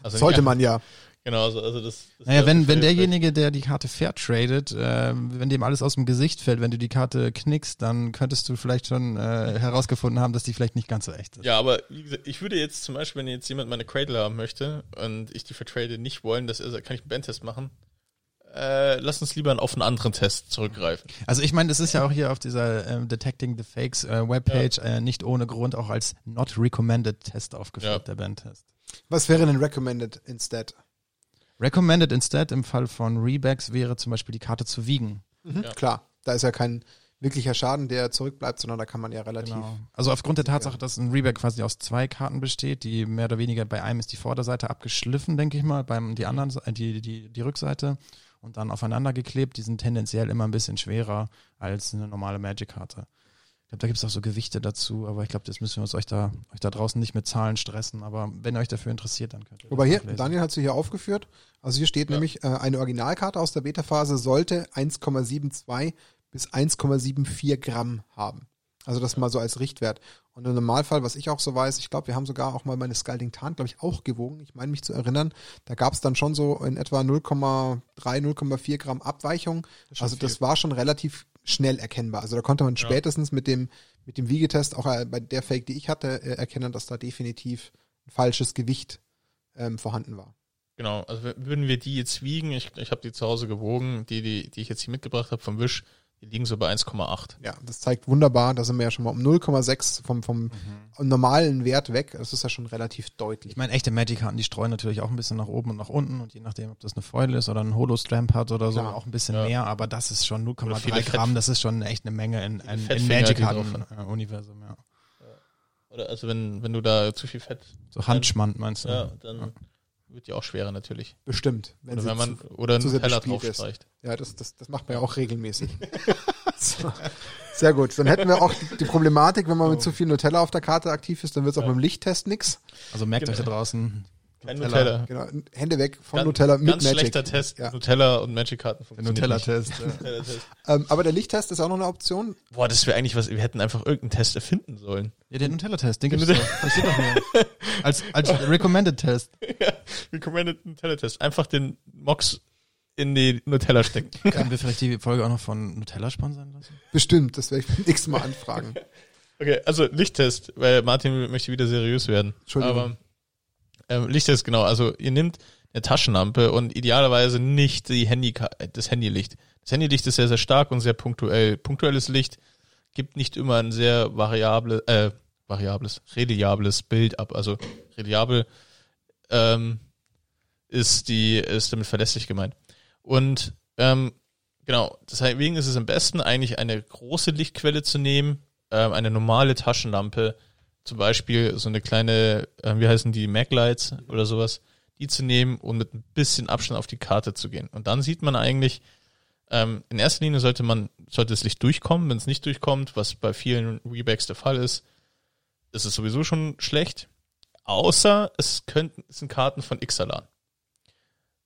Also Sollte nicht- man ja. Genau, also, also das, das Naja, wenn, wenn derjenige, der die Karte fair tradet, äh, wenn dem alles aus dem Gesicht fällt, wenn du die Karte knickst, dann könntest du vielleicht schon äh, herausgefunden haben, dass die vielleicht nicht ganz so echt ist. Ja, aber wie gesagt, ich würde jetzt zum Beispiel, wenn jetzt jemand meine Cradle haben möchte und ich die vertrade, nicht wollen, dass er sagt, kann ich einen Bandtest machen? Äh, lass uns lieber auf einen anderen Test zurückgreifen. Also ich meine, das ist ja auch hier auf dieser ähm, Detecting the Fakes äh, Webpage äh, nicht ohne Grund auch als Not Recommended Test aufgeführt, Ja. der Bandtest. Was wäre denn recommended instead? Recommended instead im Fall von Rebacks wäre zum Beispiel die Karte zu wiegen. Mhm, Ja. Klar, da ist ja kein wirklicher Schaden, der zurückbleibt, sondern da kann man ja relativ. Genau. Also aufgrund der Tatsache, dass ein Reback quasi aus zwei Karten besteht, die mehr oder weniger bei einem ist die Vorderseite abgeschliffen, denke ich mal, beim die anderen äh, die die die Rückseite und dann aufeinander geklebt, die sind tendenziell immer ein bisschen schwerer als eine normale Magic-Karte. Ich glaube, da gibt es auch so Gewichte dazu, aber ich glaube, das müssen wir uns euch da euch da draußen nicht mit Zahlen stressen. Aber wenn ihr euch dafür interessiert, dann könnt ihr. Wobei hier, nachlesen. Daniel hat sie hier aufgeführt. Also hier steht Ja. nämlich, äh, eine Originalkarte aus der Beta-Phase sollte 1,72 bis 1,74 Gramm haben. Also das mal so als Richtwert. Und im Normalfall, was ich auch so weiß, ich glaube, wir haben sogar auch mal meine Scalding Tarn, glaube ich, auch gewogen. Ich meine mich zu erinnern, da gab es dann schon so in etwa 0,3, 0,4 Gramm Abweichung. schon Also das viel. war schon relativ schnell erkennbar. Also da konnte man Ja. spätestens mit dem, mit dem Wiegetest, auch äh, bei der Fake, die ich hatte, äh, erkennen, dass da definitiv ein falsches Gewicht ähm, vorhanden war. Genau, also würden wir die jetzt wiegen, ich, ich habe die zu Hause gewogen, die, die, die ich jetzt hier mitgebracht habe vom Wisch, die liegen so bei 1,8. Ja, das zeigt wunderbar, da sind wir ja schon mal um 0,6 vom, vom normalen Wert weg. Das ist ja schon relativ deutlich. Ich meine, echte Magic-Karten, die streuen natürlich auch ein bisschen nach oben und nach unten und je nachdem, ob das eine Foil ist oder ein Holo-Stramp hat oder so, Klar. auch ein bisschen Ja. mehr, aber das ist schon Oder 0,3 viele Gramm, Fett- das ist schon echt eine Menge in, in, in Magic-Karten-Universum, ja. Oder also wenn, wenn du da zu viel Fett, So Handschmand meinst du? ja, dann wird die auch schwerer natürlich. Bestimmt. Wenn Oder wenn man zu, oder einen sehr Teller bespielt drauf ist. streicht. ja, das, das, das macht man ja auch regelmäßig. so. Sehr gut. Dann hätten wir auch die, Problematik, wenn man mit zu viel Nutella auf der Karte aktiv ist, dann wird es auch Ja. beim Lichttest nix. Also merkt euch da Genau. draußen, Kein Nutella. Nutella. Genau. Hände weg von Ganz- Nutella mit Ganz Magic. schlechter Test. Ja. Nutella und Magic-Karten funktionieren. Nutella-Test. ja. Ähm, aber der Lichttest ist auch noch eine Option. Boah, das wäre eigentlich was, wir hätten einfach irgendeinen Test erfinden sollen. ja, der Nutella-Test, den gibt's Den doch. Das steht doch hier. Als, als Recommended-Test. Recommended Nutella-Test. Einfach den Mox in die Nutella stecken. Können wir vielleicht die Folge auch noch von Nutella sponsern lassen? Bestimmt. Das werde ich beim nächsten Mal anfragen. Okay, also Lichttest, weil Martin möchte wieder seriös werden. Entschuldigung. Aber ähm, Lichttest, genau. Also ihr nehmt eine Taschenlampe und idealerweise nicht die Handy, das Handylicht. Das Handylicht ist sehr, sehr stark und sehr punktuell. Punktuelles Licht gibt nicht immer ein sehr variable, äh, variables, reliables Bild ab. Also reliabel ähm, ist die, ist damit verlässlich gemeint. Und ähm, genau, deswegen ist es am besten, eigentlich eine große Lichtquelle zu nehmen, ähm, eine normale Taschenlampe, zum Beispiel so eine kleine, äh, wie heißen die, Maglights oder sowas, die zu nehmen und mit ein bisschen Abstand auf die Karte zu gehen. Und dann sieht man eigentlich, ähm, in erster Linie sollte man, sollte das Licht durchkommen. Wenn es nicht durchkommt, was bei vielen Rebacks der Fall ist, ist es sowieso schon schlecht. Außer es könnten, es sind Karten von Ixalan.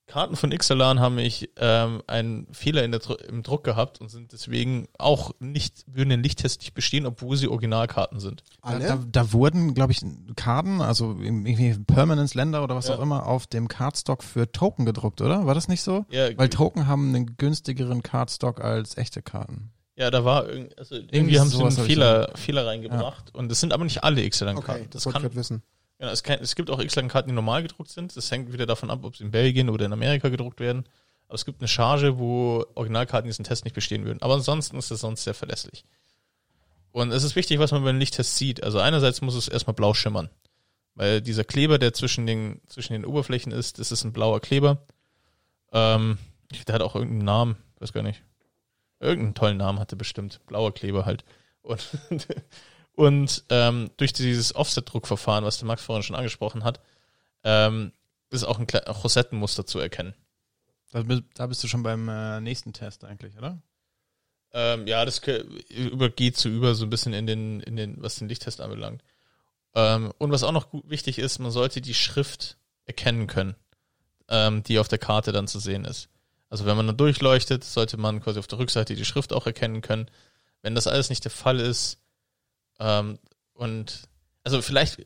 Karten von Ixalan haben mich ähm, einen Fehler in der, im Druck gehabt und sind deswegen auch nicht, würden den Lichttest nicht bestehen, obwohl sie Originalkarten sind. Da, Alle? da, da wurden, glaube ich, Karten, also irgendwie Permanence Länder oder was Ja. auch immer, auf dem Cardstock für Token gedruckt, oder? War das nicht so? Ja, Weil Token haben einen günstigeren Cardstock als echte Karten. ja da war irgend, also irgendwie, Irgendwie haben sie einen ich Fehler, Fehler reingebracht und es sind aber nicht alle Ixalan-Karten. Okay, das das wollte ich kann, gerade wissen. Ja, es, kann, es gibt auch X-Lang-Karten, die normal gedruckt sind. Das hängt wieder davon ab, ob sie in Belgien oder in Amerika gedruckt werden. Aber es gibt eine Charge, wo Originalkarten diesen Test nicht bestehen würden. Aber ansonsten ist es sonst sehr verlässlich. Und es ist wichtig, was man beim Lichttest sieht. Also einerseits muss es erstmal blau schimmern. Weil dieser Kleber, der zwischen den, zwischen den Oberflächen ist, das ist ein blauer Kleber. Ähm, der hat auch irgendeinen Namen, weiß gar nicht. Irgendeinen tollen Namen hatte bestimmt. Blauer Kleber halt. Und, und ähm, durch dieses Offset-Druckverfahren, was der Max vorhin schon angesprochen hat, ähm, ist auch ein Rosettenmuster zu erkennen. Da, bi- da bist du schon beim äh, nächsten Test eigentlich, oder? Ähm, ja, das übergeht so über so ein bisschen in den, in den, was den Lichttest anbelangt. Ähm, und was auch noch gut, wichtig ist, man sollte die Schrift erkennen können, ähm, die auf der Karte dann zu sehen ist. Also wenn man dann durchleuchtet, sollte man quasi auf der Rückseite die Schrift auch erkennen können. Wenn das alles nicht der Fall ist, ähm, und also vielleicht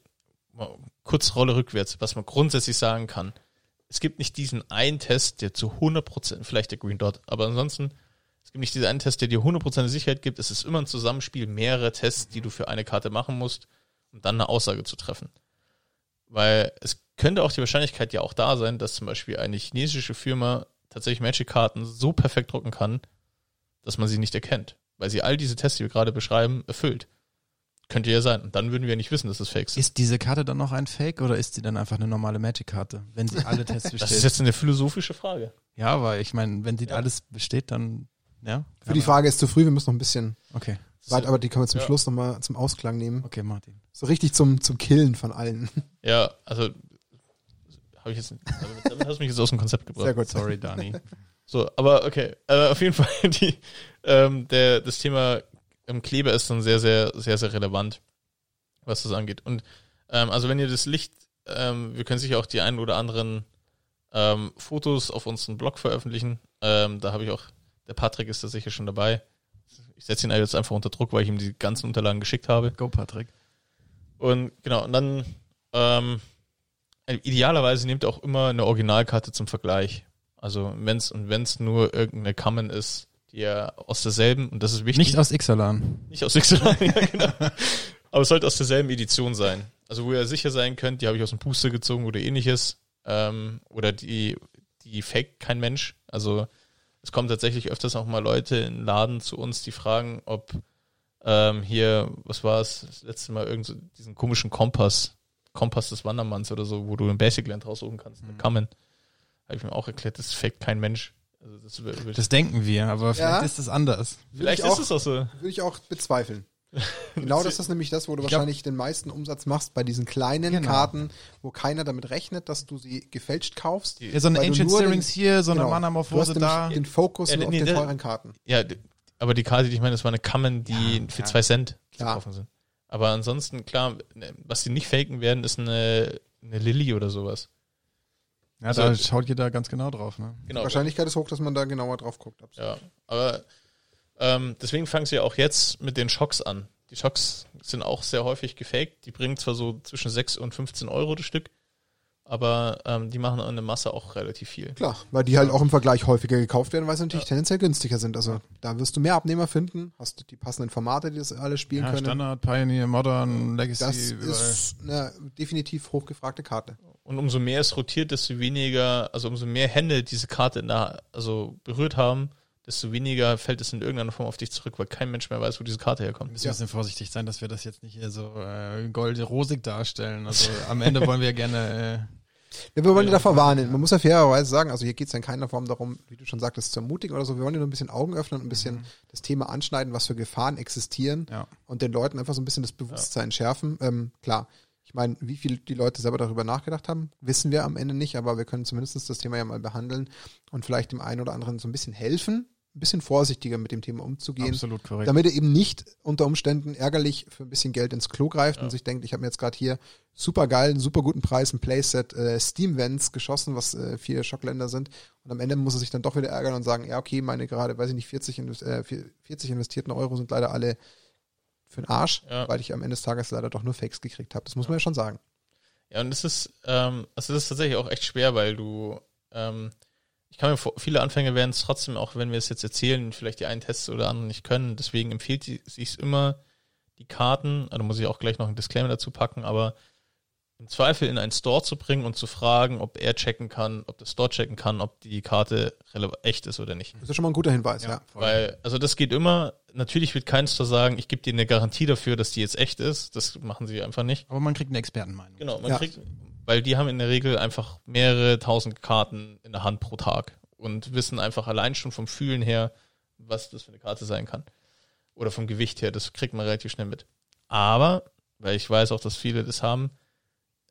mal kurz Rolle rückwärts, was man grundsätzlich sagen kann. Es gibt nicht diesen einen Test, der zu 100%, vielleicht der Green Dot, aber ansonsten es gibt nicht diesen einen Test, der dir 100% Sicherheit gibt. Es ist immer ein Zusammenspiel mehrerer Tests, die du für eine Karte machen musst, um dann eine Aussage zu treffen. Weil es könnte auch die Wahrscheinlichkeit ja auch da sein, dass zum Beispiel eine chinesische Firma tatsächlich Magic-Karten so perfekt drucken kann, dass man sie nicht erkennt. Weil sie all diese Tests, die wir gerade beschreiben, erfüllt. Könnte ja sein. Und dann würden wir nicht wissen, dass es Fakes sind. Ist diese Karte dann noch ein Fake oder ist sie dann einfach eine normale Magic-Karte, wenn sie alle Tests Das besteht? ist jetzt eine philosophische Frage. ja, aber ich meine, wenn sie Ja. alles besteht, dann ja. Für die Frage ist zu früh, wir müssen noch ein bisschen Okay, weit, aber die können wir zum Ja. Schluss nochmal zum Ausklang nehmen. okay, Martin. So richtig zum, zum Killen von allen. Ja, also habe ich jetzt also damit hast du mich jetzt aus dem Konzept gebracht. Sehr gut. Sorry, Dani. So, aber okay. Äh, auf jeden Fall, die, ähm, der, das Thema ähm, Kleber ist dann sehr, sehr, sehr, sehr relevant, was das angeht. Und ähm, also wenn ihr das Licht, ähm, wir können sicher auch die einen oder anderen ähm, Fotos auf unseren Blog veröffentlichen. Ähm, da habe ich auch, der Patrick ist da sicher schon dabei. ich setze ihn jetzt einfach unter Druck, weil ich ihm die ganzen Unterlagen geschickt habe. Go, Patrick. Und genau, und dann ähm, idealerweise nehmt ihr auch immer eine Originalkarte zum Vergleich. Also wenn's und wenn's nur irgendeine Common ist, die ja aus derselben, und das ist wichtig. Nicht aus Ixalan. Nicht aus Ixalan, ja genau. Aber es sollte aus derselben Edition sein. Also wo ihr sicher sein könnt, die habe ich aus dem Booster gezogen oder ähnliches. Ähm, oder die, die fake kein Mensch. Also es kommen tatsächlich öfters auch mal Leute in den Laden zu uns, die fragen, ob ähm, hier, was war es, das letzte Mal irgend so diesen komischen Kompass, Kompass des Wandermanns oder so, wo du ein Basic Land raussuchen kannst, mhm. Kamen. Habe ich mir auch erklärt, das fake kein Mensch. Also das, das, denken wir, aber vielleicht ja. ist es anders. Vielleicht ist es auch so. Würde ich auch bezweifeln. genau das ist nämlich das, wo du ich wahrscheinlich den meisten Umsatz machst bei diesen kleinen genau. Karten, wo keiner damit rechnet, dass du sie gefälscht kaufst. Ja, so eine Ancient Stirrings hier, so eine genau, Manamorphose da. den Fokus ja, nur nee, auf den teuren Karten. Ja, aber die Karte, die ich meine, das war eine Kammern, die ja, für zwei Cent zu kaufen sind. Aber ansonsten, klar, was sie nicht faken werden, ist eine, eine Lilly oder sowas. Ja, also, da schaut jeder ganz genau drauf. Ne? Genau, die Wahrscheinlichkeit ist hoch, dass man da genauer drauf guckt. Absolut. Ja, aber ähm, deswegen fangen sie auch jetzt mit den Schocks an. Die Schocks sind auch sehr häufig gefaked. Die bringen zwar so zwischen 6 und 15 Euro das Stück, aber ähm, die machen in der Masse auch relativ viel. Klar, weil die halt auch im Vergleich häufiger gekauft werden, weil sie natürlich ja. tendenziell günstiger sind. Also da wirst du mehr Abnehmer finden, hast du die passenden Formate, die das alle spielen ja, können. Standard, Pioneer, Modern, Legacy. Das ist eine definitiv hochgefragte Karte. Und umso mehr es rotiert, desto weniger, also umso mehr Hände diese Karte in der, also berührt haben, desto weniger fällt es in irgendeiner Form auf dich zurück, weil kein Mensch mehr weiß, wo diese Karte herkommt. Wir müssen ja. ein bisschen vorsichtig sein, dass wir das jetzt nicht hier so äh, gold-rosig darstellen. Also am Ende wollen wir gerne. Äh, ja, wir wollen ja davor warnen. Man muss ja fairerweise sagen, also hier geht es ja in keiner Form darum, wie du schon sagtest, zu ermutigen oder so. Wir wollen dir nur ein bisschen Augen öffnen und ein bisschen mhm. das Thema anschneiden, was für Gefahren existieren ja. und den Leuten einfach so ein bisschen das Bewusstsein schärfen. Ähm, klar, ich meine, wie viel die Leute selber darüber nachgedacht haben, wissen wir am Ende nicht, aber wir können zumindest das Thema ja mal behandeln und vielleicht dem einen oder anderen so ein bisschen helfen, ein bisschen vorsichtiger mit dem Thema umzugehen. Absolut korrekt. Damit er eben nicht unter Umständen ärgerlich für ein bisschen Geld ins Klo greift ja. und sich denkt, ich habe mir jetzt gerade hier super geil, einen super guten Preis, ein Playset äh, Steam Vents geschossen, was äh, vier Schockländer sind. Und am Ende muss er sich dann doch wieder ärgern und sagen, ja, okay, meine gerade, weiß ich nicht, 40, äh, 40 investierten Euro sind leider alle für den Arsch, ja. weil ich am Ende des Tages leider doch nur Fakes gekriegt habe. Das muss man ja schon sagen. Ja, und es ist, ähm, also das ist tatsächlich auch echt schwer, weil du, ähm, ich kann mir vor, viele Anfänger werden es trotzdem, auch wenn wir es jetzt erzählen, vielleicht die einen Tests oder anderen nicht können. Deswegen empfiehlt sich immer, die Karten, also muss ich auch gleich noch einen Disclaimer dazu packen, aber im Zweifel in einen Store zu bringen und zu fragen, ob er checken kann, ob der Store checken kann, ob die Karte echt ist oder nicht. Das ist schon mal ein guter Hinweis, ja. ja. Weil, also das geht immer, natürlich wird kein Store sagen, ich gebe dir eine Garantie dafür, dass die jetzt echt ist. Das machen sie einfach nicht. Aber man kriegt eine Expertenmeinung. Genau, man ja. kriegt, weil die haben in der Regel einfach mehrere tausend Karten in der Hand pro Tag und wissen einfach allein schon vom Fühlen her, was das für eine Karte sein kann. Oder vom Gewicht her, das kriegt man relativ schnell mit. Aber, weil ich weiß auch, dass viele das haben,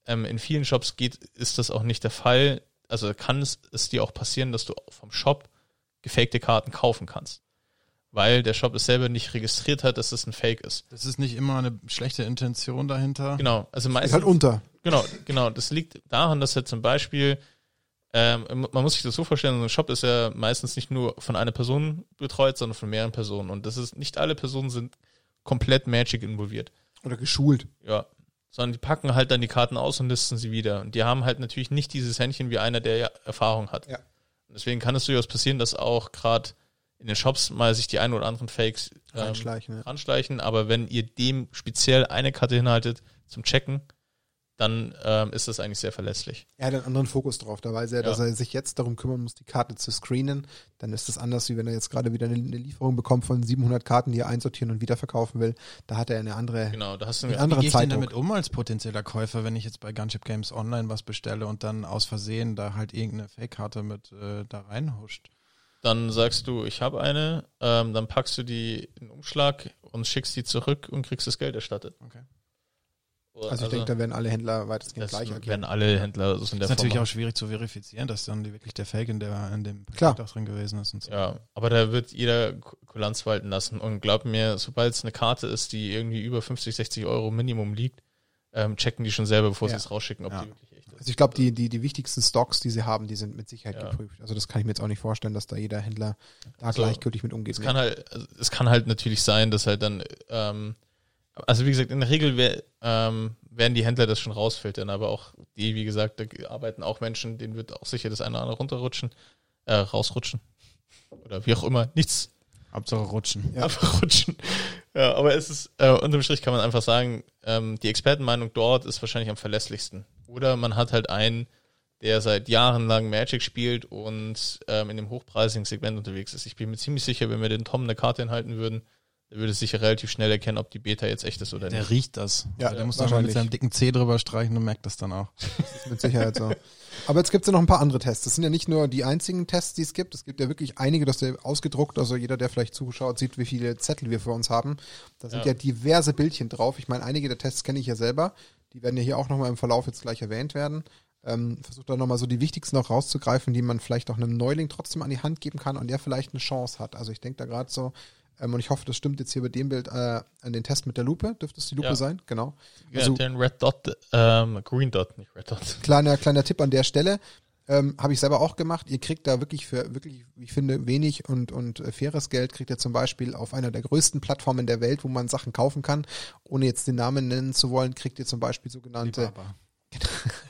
ähm, in vielen Shops geht, ist das auch nicht der Fall. Also kann es, es dir auch passieren, dass du vom Shop gefakte Karten kaufen kannst. Weil der Shop es selber nicht registriert hat, dass es ein Fake ist. Das ist nicht immer eine schlechte Intention dahinter. Genau, also meistens. Ist halt unter. Genau, genau. Das liegt daran, dass er zum Beispiel, ähm, man muss sich das so vorstellen, ein Shop ist ja meistens nicht nur von einer Person betreut, sondern von mehreren Personen. Und das ist, nicht alle Personen sind komplett Magic involviert. Oder geschult. Ja, sondern die packen halt dann die Karten aus und listen sie wieder. Und die haben halt natürlich nicht dieses Händchen wie einer, der ja Erfahrung hat. Ja. Und deswegen kann es durchaus passieren, dass auch gerade in den Shops mal sich die ein oder anderen Fakes ähm, anschleichen, ja. anschleichen. Aber wenn ihr dem speziell eine Karte hinhaltet zum Checken, dann ähm, ist das eigentlich sehr verlässlich. Er hat einen anderen Fokus drauf. Da weiß er, ja. dass er sich jetzt darum kümmern muss, die Karte zu screenen. Dann ist das anders, wie wenn er jetzt gerade wieder eine, eine, Lieferung bekommt von 700 Karten, die er einsortieren und wiederverkaufen will. Da hat er eine andere Genau, da hast du eine eine andere Wie gehe ich denn damit um als potenzieller Käufer, wenn ich jetzt bei Gunship Games Online was bestelle und dann aus Versehen da halt irgendeine Fake-Karte mit äh, da reinhuscht? Dann sagst du, ich habe eine, ähm, dann packst du die in den Umschlag und schickst die zurück und kriegst das Geld erstattet. Okay. Also, also ich denke, da werden alle Händler weitestgehend gleich agieren. werden alle Händler so in der Das ist natürlich auch schwierig zu verifizieren, dass dann wirklich der Fake in, der, in dem Paket auch drin gewesen ist. Und so. Ja, aber da wird jeder Kulanz walten lassen. Und glaub mir, sobald es eine Karte ist, die irgendwie über 50, 60 Euro Minimum liegt, ähm, checken die schon selber, bevor ja. sie es rausschicken, ob ja. die wirklich echt ist. Also ich glaube, die, die, die wichtigsten Stocks, die sie haben, die sind mit Sicherheit Ja. geprüft. Also das kann ich mir jetzt auch nicht vorstellen, dass da jeder Händler da Also, gleichgültig mit umgeht. Es kann halt, also es kann halt natürlich sein, dass halt dann, ähm, also wie gesagt, in der Regel wär, ähm, werden die Händler das schon rausfiltern, aber auch die, wie gesagt, da arbeiten auch Menschen, denen wird auch sicher das eine oder andere runterrutschen, äh, rausrutschen. Oder wie auch immer, nichts Hauptsache rutschen. Ja. einfach rutschen. Ja, aber es ist, äh, unterm Strich kann man einfach sagen, ähm, die Expertenmeinung dort ist wahrscheinlich am verlässlichsten. Oder man hat halt einen, der seit Jahren lang Magic spielt und ähm, in dem hochpreisigen Segment unterwegs ist. Ich bin mir ziemlich sicher, wenn wir den Tom eine Karte hinhalten würden, der würde sicher relativ schnell erkennen, ob die Beta jetzt echt ist oder Der nicht. riecht das. Ja, der muss doch mal wahrscheinlich. mit seinem dicken Zeh drüber streichen und merkt das dann auch. Das ist mit Sicherheit so. Aber jetzt gibt es ja noch ein paar andere Tests. Das sind ja nicht nur die einzigen Tests, die es gibt. Es gibt ja wirklich einige, das ist ja ausgedruckt. Also jeder, der vielleicht zuschaut, sieht, wie viele Zettel wir für uns haben. Da sind ja, Ja. diverse Bildchen drauf. Ich meine, einige der Tests kenne ich ja selber. Die werden ja hier auch nochmal im Verlauf jetzt gleich erwähnt werden. Ähm, versucht da nochmal so die wichtigsten auch rauszugreifen, die man vielleicht auch einem Neuling trotzdem an die Hand geben kann und der vielleicht eine Chance hat. Also ich denke da gerade so, ähm, und ich hoffe, das stimmt jetzt hier bei dem Bild äh, an den Test mit der Lupe. Dürfte es die Lupe Ja. sein? Genau. Ja, Also- den Red Dot, ähm, Green Dot, nicht Red Dot. kleiner, kleiner Tipp an der Stelle. Ähm, Habe ich selber auch gemacht. Ihr kriegt da wirklich für wirklich, ich finde, wenig und, und äh, faires Geld, kriegt ihr zum Beispiel auf einer der größten Plattformen der Welt, wo man Sachen kaufen kann. Ohne jetzt den Namen nennen zu wollen, kriegt ihr zum Beispiel sogenannte.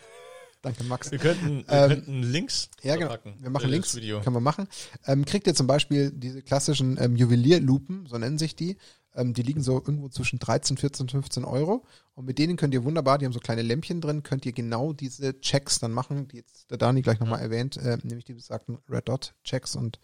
Danke, Max. Wir könnten, wir Ähm, könnten Links Ja, genau. verpacken Wir machen Links, Video. können wir machen. Ähm, kriegt ihr zum Beispiel diese klassischen ähm, Juwelierlupen, so nennen sich die. Ähm, die liegen so irgendwo zwischen 13, 14, 15 Euro. Und mit denen könnt ihr wunderbar, die haben so kleine Lämpchen drin, könnt ihr genau diese Checks dann machen, die jetzt der Dani gleich nochmal erwähnt, äh, nämlich die besagten Red Dot Checks und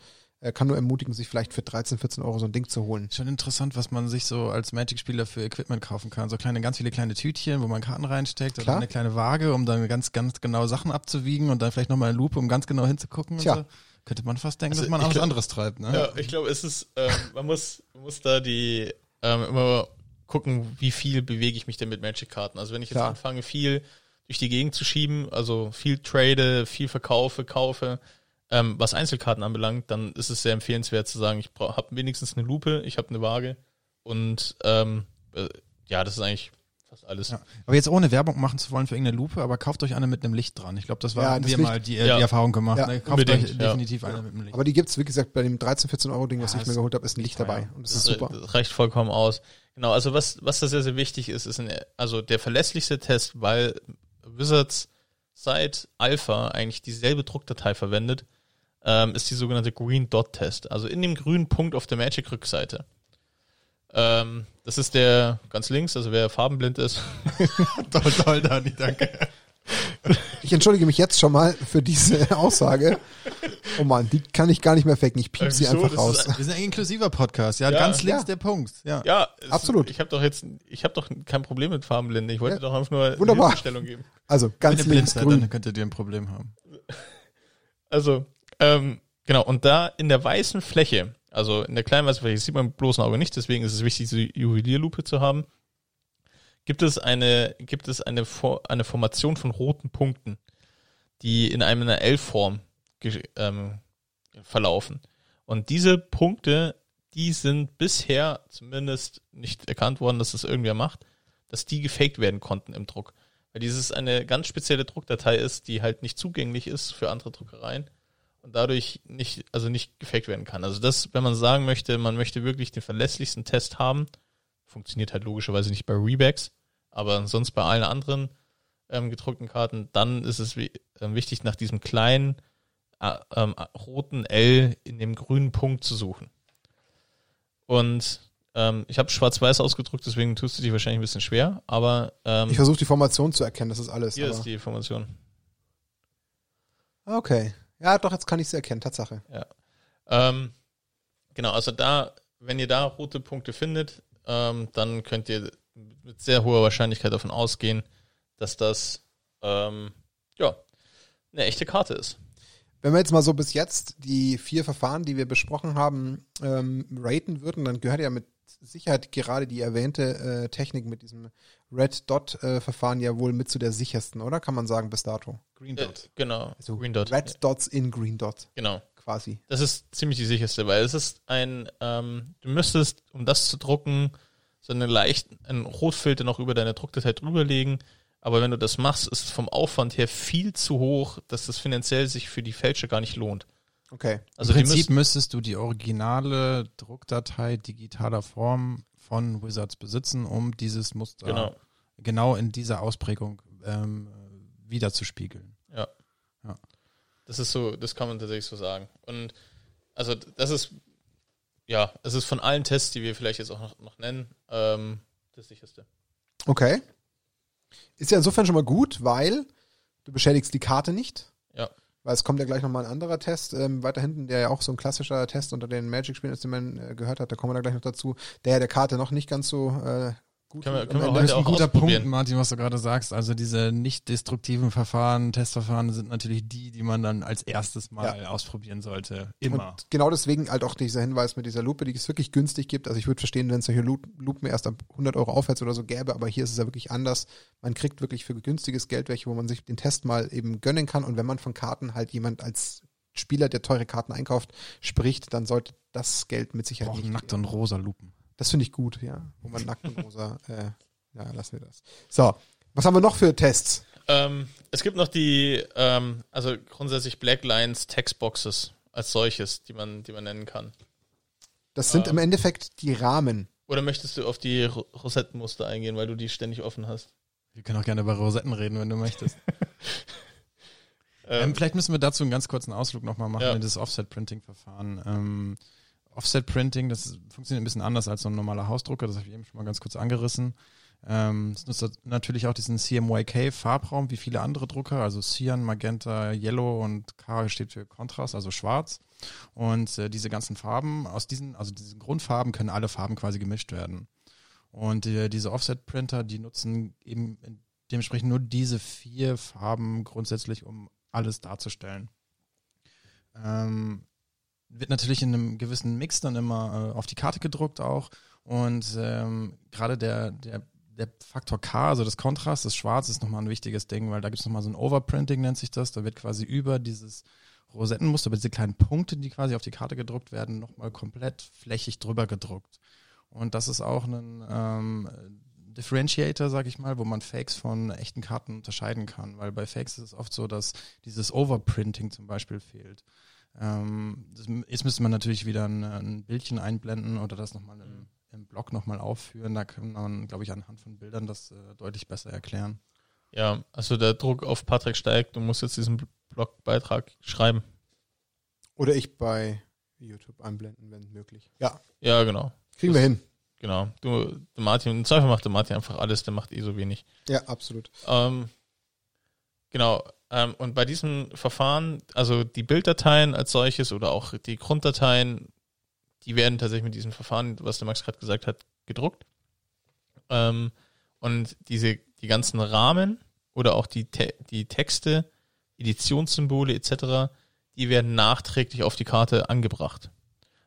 kann nur ermutigen, sich vielleicht für 13, 14 Euro so ein Ding zu holen. Schon interessant, was man sich so als Magic-Spieler für Equipment kaufen kann. So kleine, ganz viele kleine Tütchen, wo man Karten reinsteckt Klar. oder eine kleine Waage, um dann ganz, ganz genau Sachen abzuwiegen und dann vielleicht nochmal eine Lupe, um ganz genau hinzugucken. Tja. Und so. Könnte man fast denken, Also dass man auch was anderes treibt, ne? Ja, ich glaube, es ist, ähm, man muss, man muss da die ähm, immer gucken, wie viel bewege ich mich denn mit Magic-Karten. Also wenn ich jetzt Klar. anfange, viel durch die Gegend zu schieben, also viel trade, viel verkaufe, kaufe, ähm, was Einzelkarten anbelangt, dann ist es sehr empfehlenswert zu sagen, ich habe wenigstens eine Lupe, ich habe eine Waage und ähm, äh, ja, das ist eigentlich fast alles. Ja. Aber jetzt ohne Werbung machen zu wollen für irgendeine Lupe, aber kauft euch eine mit einem Licht dran. Ich glaube, das war Ja, haben das wir Licht- mal die, äh, Ja. die Erfahrung gemacht. Ja, ne? Kauft unbedingt, euch ja. definitiv eine mit einem Licht. Aber die gibt's wie gesagt, bei dem 13, 14 Euro Ding, was Ja, ich mir ist geholt habe, ist ein Licht dabei. Und das ist Das, super. das reicht vollkommen aus. Genau, also was, was da sehr, sehr wichtig ist, ist ein, also der verlässlichste Test, weil Wizards seit Alpha eigentlich dieselbe Druckdatei verwendet, ähm, ist die sogenannte Green Dot Test. Also in dem grünen Punkt auf der Magic-Rückseite. Ähm, das ist der ganz links, also wer farbenblind ist. toll, toll, Dani, danke. Ich entschuldige mich jetzt schon mal für diese Aussage. Oh Mann, die kann ich gar nicht mehr faken. Ich piep Äh, sie wieso? einfach Das raus. ist Wir sind ein inklusiver Podcast, ja, Ja. ganz links Ja. der Punkt. Ja. Ja, Absolut. Ich habe doch jetzt, ich habe doch kein Problem mit Farbenblinde. Ich wollte Ja. doch einfach nur Wunderbar. eine Hilfestellung geben. Also Wenn ganz ihr blind links seid, grün. dann könntet ihr ein Problem haben. Also, ähm, genau, und da in der weißen Fläche, also in der kleinen weißen Fläche, sieht man mit bloßem Auge nicht, deswegen ist es wichtig, diese Juwelierlupe zu haben, gibt es eine, gibt es eine, eine Formation von roten Punkten, die in einer L-Form ähm, verlaufen. Und diese Punkte, die sind bisher zumindest nicht erkannt worden, dass das irgendwer macht, dass die gefaked werden konnten im Druck. Weil dieses eine ganz spezielle Druckdatei ist, die halt nicht zugänglich ist für andere Druckereien und dadurch nicht, also nicht gefaked werden kann. Also das, wenn man sagen möchte, man möchte wirklich den verlässlichsten Test haben, funktioniert halt logischerweise nicht bei Rebacks, aber sonst bei allen anderen ähm, gedruckten Karten, dann ist es ähm, wichtig, nach diesem kleinen äh, ähm, roten L in dem grünen Punkt zu suchen. Und ähm, ich habe schwarz-weiß ausgedruckt, deswegen tust du dich wahrscheinlich ein bisschen schwer, aber ähm, Ich versuche die Formation zu erkennen, das ist alles. hier ist die Information. okay. Ja, doch, jetzt kann ich sie erkennen, Tatsache. Ähm, genau, also da, wenn ihr da rote Punkte findet, ähm, dann könnt ihr mit sehr hoher Wahrscheinlichkeit davon ausgehen, dass das ähm, ja eine echte Karte ist. Wenn wir jetzt mal so bis jetzt die vier Verfahren, die wir besprochen haben, ähm, raten würden, dann gehört ja mit Sicherheit gerade die erwähnte äh, Technik mit diesem Red Dot äh, Verfahren ja wohl mit zu der sichersten, oder? Kann man sagen bis dato. Green Äh, genau, Also Green Dot. Red Dots in Green Dot Genau. quasi. Das ist ziemlich die sicherste, weil es ist ein, ähm, du müsstest, um das zu drucken, so eine leicht, einen Rotfilter noch über deine Druckdatei drüberlegen, Aber wenn du das machst, ist es vom Aufwand her viel zu hoch, dass das finanziell sich für die Fälscher gar nicht lohnt. Okay. Also Im Prinzip müsstest du die originale Druckdatei digitaler Form von Wizards besitzen, um dieses Muster genau, genau in dieser Ausprägung ähm, wiederzuspiegeln. das ist so, das kann man tatsächlich so sagen. Und also das ist, ja, es ist von allen Tests, die wir vielleicht jetzt auch noch, noch nennen, ähm, das sicherste. Okay. Ist ja insofern schon mal gut, weil du beschädigst die Karte nicht. Weil es kommt ja gleich nochmal ein anderer Test ähm, weiter hinten, der ja auch so ein klassischer Test unter den Magic-Spielen ist, den man äh, gehört hat. Da kommen wir da gleich noch dazu. Der der Karte noch nicht ganz so äh, gut Können wir- können wir heute. Das ist ein auch guter. Punkt, Martin, was du gerade sagst. Also diese nicht destruktiven Verfahren, Testverfahren sind natürlich die, die man dann als erstes mal ausprobieren sollte. Immer. Und genau deswegen halt auch dieser Hinweis mit dieser Lupe, die es wirklich günstig gibt. Also ich würde verstehen, wenn es solche Lu- Lupen erst ab 100 Euro aufwärts oder so gäbe, aber hier ist es ja wirklich anders. Man kriegt wirklich für günstiges Geld welche, wo man sich den Test mal eben gönnen kann. Und wenn man von Karten halt jemand als Spieler, der teure Karten einkauft, spricht, dann sollte das Geld mit Sicherheit Auch nicht nackt und rosa Lupen. Das finde ich gut, ja. Wo man nackt und rosa, äh, ja, lassen wir das. So, was haben wir noch für Tests? Ähm, es gibt noch die, ähm, also grundsätzlich Black Lines Textboxes als solches, die man, die man nennen kann. Das sind Ah. im Endeffekt die Rahmen. Oder möchtest du auf die Ro- Rosettenmuster eingehen, weil du die ständig offen hast? Wir können auch gerne über Rosetten reden, wenn du möchtest. Ähm, Ähm, vielleicht müssen wir dazu einen ganz kurzen Ausflug nochmal machen Ja. in das Offset-Printing-Verfahren. Ähm, Offset-Printing, das funktioniert ein bisschen anders als so ein normaler Hausdrucker, das habe ich eben schon mal ganz kurz angerissen. Ähm, es nutzt natürlich auch diesen CMYK-Farbraum wie viele andere Drucker, also Cyan, Magenta, Yellow und K steht für Kontrast, also schwarz. Und äh, diese ganzen Farben, aus diesen, also diesen Grundfarben können alle Farben quasi gemischt werden. Und äh, diese Offset-Printer, die nutzen eben dementsprechend nur diese vier Farben grundsätzlich, um alles darzustellen. Ähm, wird natürlich in einem gewissen Mix dann immer äh, auf die Karte gedruckt auch. Und ähm, gerade der, der, der Faktor K, also das Kontrast, das Schwarz, ist nochmal ein wichtiges Ding, weil da gibt es nochmal so ein Overprinting, nennt sich das. Da wird quasi über dieses Rosettenmuster, über diese kleinen Punkte, die quasi auf die Karte gedruckt werden, nochmal komplett flächig drüber gedruckt. Und das ist auch ein ähm, Differentiator, sag ich mal, wo man Fakes von echten Karten unterscheiden kann. Weil bei Fakes ist es oft so, dass dieses Overprinting zum Beispiel fehlt. Ähm, das, jetzt müsste man natürlich wieder ein, ein Bildchen einblenden oder das nochmal im, im Blog nochmal aufführen. Da kann man, glaube ich, anhand von Bildern das äh, deutlich besser erklären. ja, also der Druck auf Patrick steigt, du musst jetzt diesen Blogbeitrag schreiben. Oder ich bei YouTube einblenden, wenn möglich. Ja, Ja, genau. kriegen wir hin. Genau. Du, der Martin, im Zweifel macht der Martin einfach alles, der macht eh so wenig. Ja, absolut. Ähm, genau. Ähm, und bei diesem Verfahren, also die Bilddateien als solches oder auch die Grunddateien, die werden tatsächlich mit diesem Verfahren, was der Max gerade gesagt hat, gedruckt. Ähm, und diese, die ganzen Rahmen oder auch die, Te die Texte, Editionssymbole etc., die werden nachträglich auf die Karte angebracht.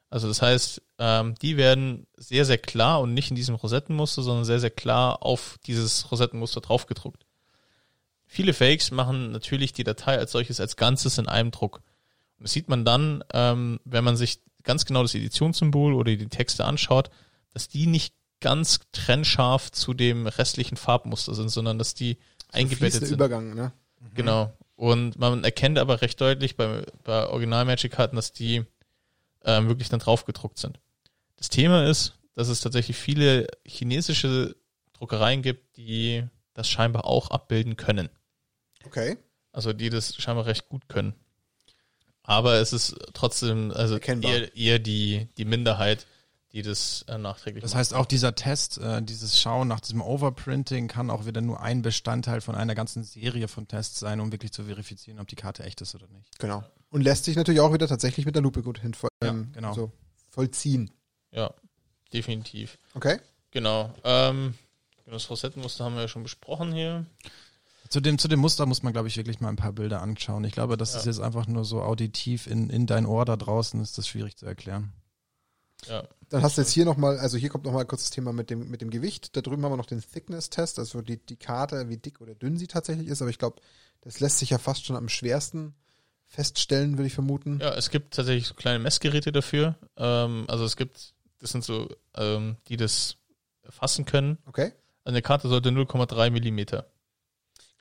Also das heißt, ähm, die werden sehr, sehr klar und nicht in diesem Rosettenmuster, sondern sehr, sehr klar auf dieses Rosettenmuster draufgedruckt. Viele Fakes machen natürlich die Datei als solches als Ganzes in einem Druck. Und das sieht man dann, ähm, wenn man sich ganz genau das Editionssymbol oder die Texte anschaut, dass die nicht ganz trennscharf zu dem restlichen Farbmuster sind, sondern dass die eingebettet Fließender sind. Übergang, ne? Genau. Und man erkennt aber recht deutlich bei, bei Original Magic Karten, dass die ähm, wirklich dann drauf gedruckt sind. Das Thema ist, dass es tatsächlich viele chinesische Druckereien gibt, die das scheinbar auch abbilden können. Okay. Also die das scheinbar recht gut können. Aber es ist trotzdem also Erkennbar. eher, eher die, die Minderheit, die das äh, nachträglich Das macht. heißt, auch dieser Test, äh, dieses Schauen nach diesem Overprinting kann auch wieder nur ein Bestandteil von einer ganzen Serie von Tests sein, um wirklich zu verifizieren, ob die Karte echt ist oder nicht. Genau. Und lässt sich natürlich auch wieder tatsächlich mit der Lupe gut hin Ja, ähm, genau. so vollziehen. Ja, definitiv. Okay. Genau. Ähm, das Rosettenmuster haben wir ja schon besprochen hier. Zu dem, zu dem Muster muss man, glaube ich, wirklich mal ein paar Bilder anschauen. Ich glaube, das Ja. ist jetzt einfach nur so auditiv in, in dein Ohr da draußen, ist das schwierig zu erklären. Ja. Dann hast du jetzt hier nochmal, also hier kommt nochmal kurz das Thema mit dem, mit dem Gewicht. Da drüben haben wir noch den Thickness-Test, also die, die Karte, wie dick oder dünn sie tatsächlich ist. Aber ich glaube, das lässt sich ja fast schon am schwersten feststellen, würde ich vermuten. Ja, es gibt tatsächlich so kleine Messgeräte dafür. Ähm, also es gibt, das sind so, ähm, die das fassen können. Okay. Eine Karte sollte 0,3 Millimeter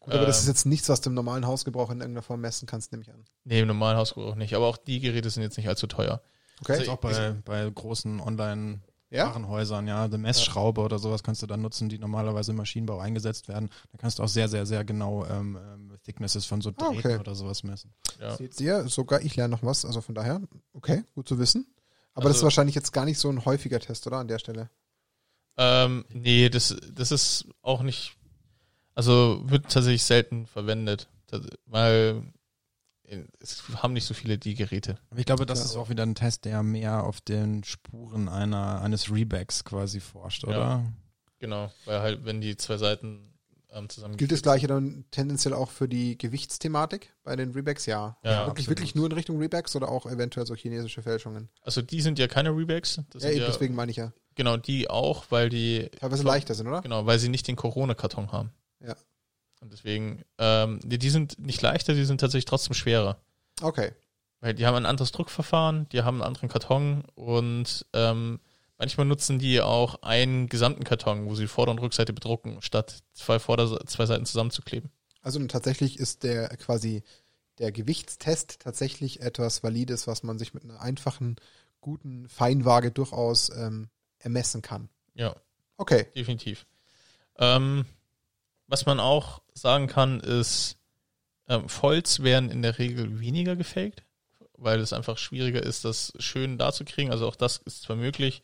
Gut, aber das Ähm, ist jetzt nichts, was du im normalen Hausgebrauch in irgendeiner Form messen kannst, nehme ich an. Nee, im normalen Hausgebrauch nicht. Aber auch die Geräte sind jetzt nicht allzu teuer. Okay. Also Ist auch bei, bei großen Online- ja? Warenhäusern, ja, eine Messschraube oder sowas kannst du dann nutzen, die normalerweise im Maschinenbau eingesetzt werden. Da kannst du auch sehr, sehr, sehr genau ähm, ähm, Thicknesses von so Ah, Drähten okay. oder sowas messen. Ja. Seht ihr, sogar ich lerne noch was, also von daher, okay, gut zu wissen. Aber das ist Also- wahrscheinlich jetzt gar nicht so ein häufiger Test, oder, an der Stelle? Ähm, nee, das, das ist auch nicht, also wird tatsächlich selten verwendet, weil äh, es haben nicht so viele die Geräte. Aber ich glaube, das ist auch wieder ein Test, der mehr auf den Spuren einer, eines Rebacks quasi forscht, Ja. oder? Genau, weil halt, wenn die zwei Seiten ähm, zusammen Gilt das gleiche dann tendenziell auch für die Gewichtsthematik bei den Rebacks? Ja. Ja, wirklich, absolut. wirklich nur in Richtung Rebacks oder auch eventuell so chinesische Fälschungen? Also die sind ja keine Rebacks. Das Ja, sind eben, ja, deswegen meine ich ja. Genau, die auch, weil die Teilweise leichter sind, oder? Genau, weil sie nicht den Corona-Karton haben. Ja. Und deswegen, ähm, die, die sind nicht leichter, die sind tatsächlich trotzdem schwerer. Okay. Weil die haben ein anderes Druckverfahren, die haben einen anderen Karton und ähm, manchmal nutzen die auch einen gesamten Karton, wo sie Vorder- und Rückseite bedrucken, statt zwei Vorder zwei Seiten zusammenzukleben. Also tatsächlich ist der quasi der Gewichtstest tatsächlich etwas Valides, was man sich mit einer einfachen, guten Feinwaage durchaus ähm, ermessen kann. Ja, Okay. definitiv. Ähm, was man auch sagen kann, ist, ähm, Foils werden in der Regel weniger gefaked, weil es einfach schwieriger ist, das schön darzukriegen. Also auch das ist zwar möglich,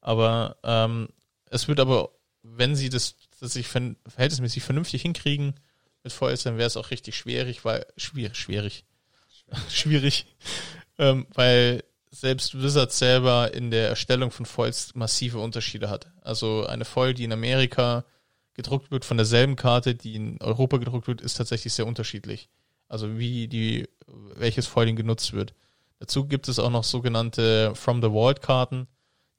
aber ähm, es wird aber, wenn sie das, das sich ver verhältnismäßig vernünftig hinkriegen mit Foils, dann wäre es auch richtig schwierig, weil schwierig, schwierig, schwierig, ähm, weil selbst Wizard selber in der Erstellung von Foils massive Unterschiede hat. Also eine Foil, die in Amerika gedruckt wird von derselben Karte, die in Europa gedruckt wird, ist tatsächlich sehr unterschiedlich. Also wie die, welches Foiling genutzt wird. Dazu gibt es auch noch sogenannte From the Vault Karten,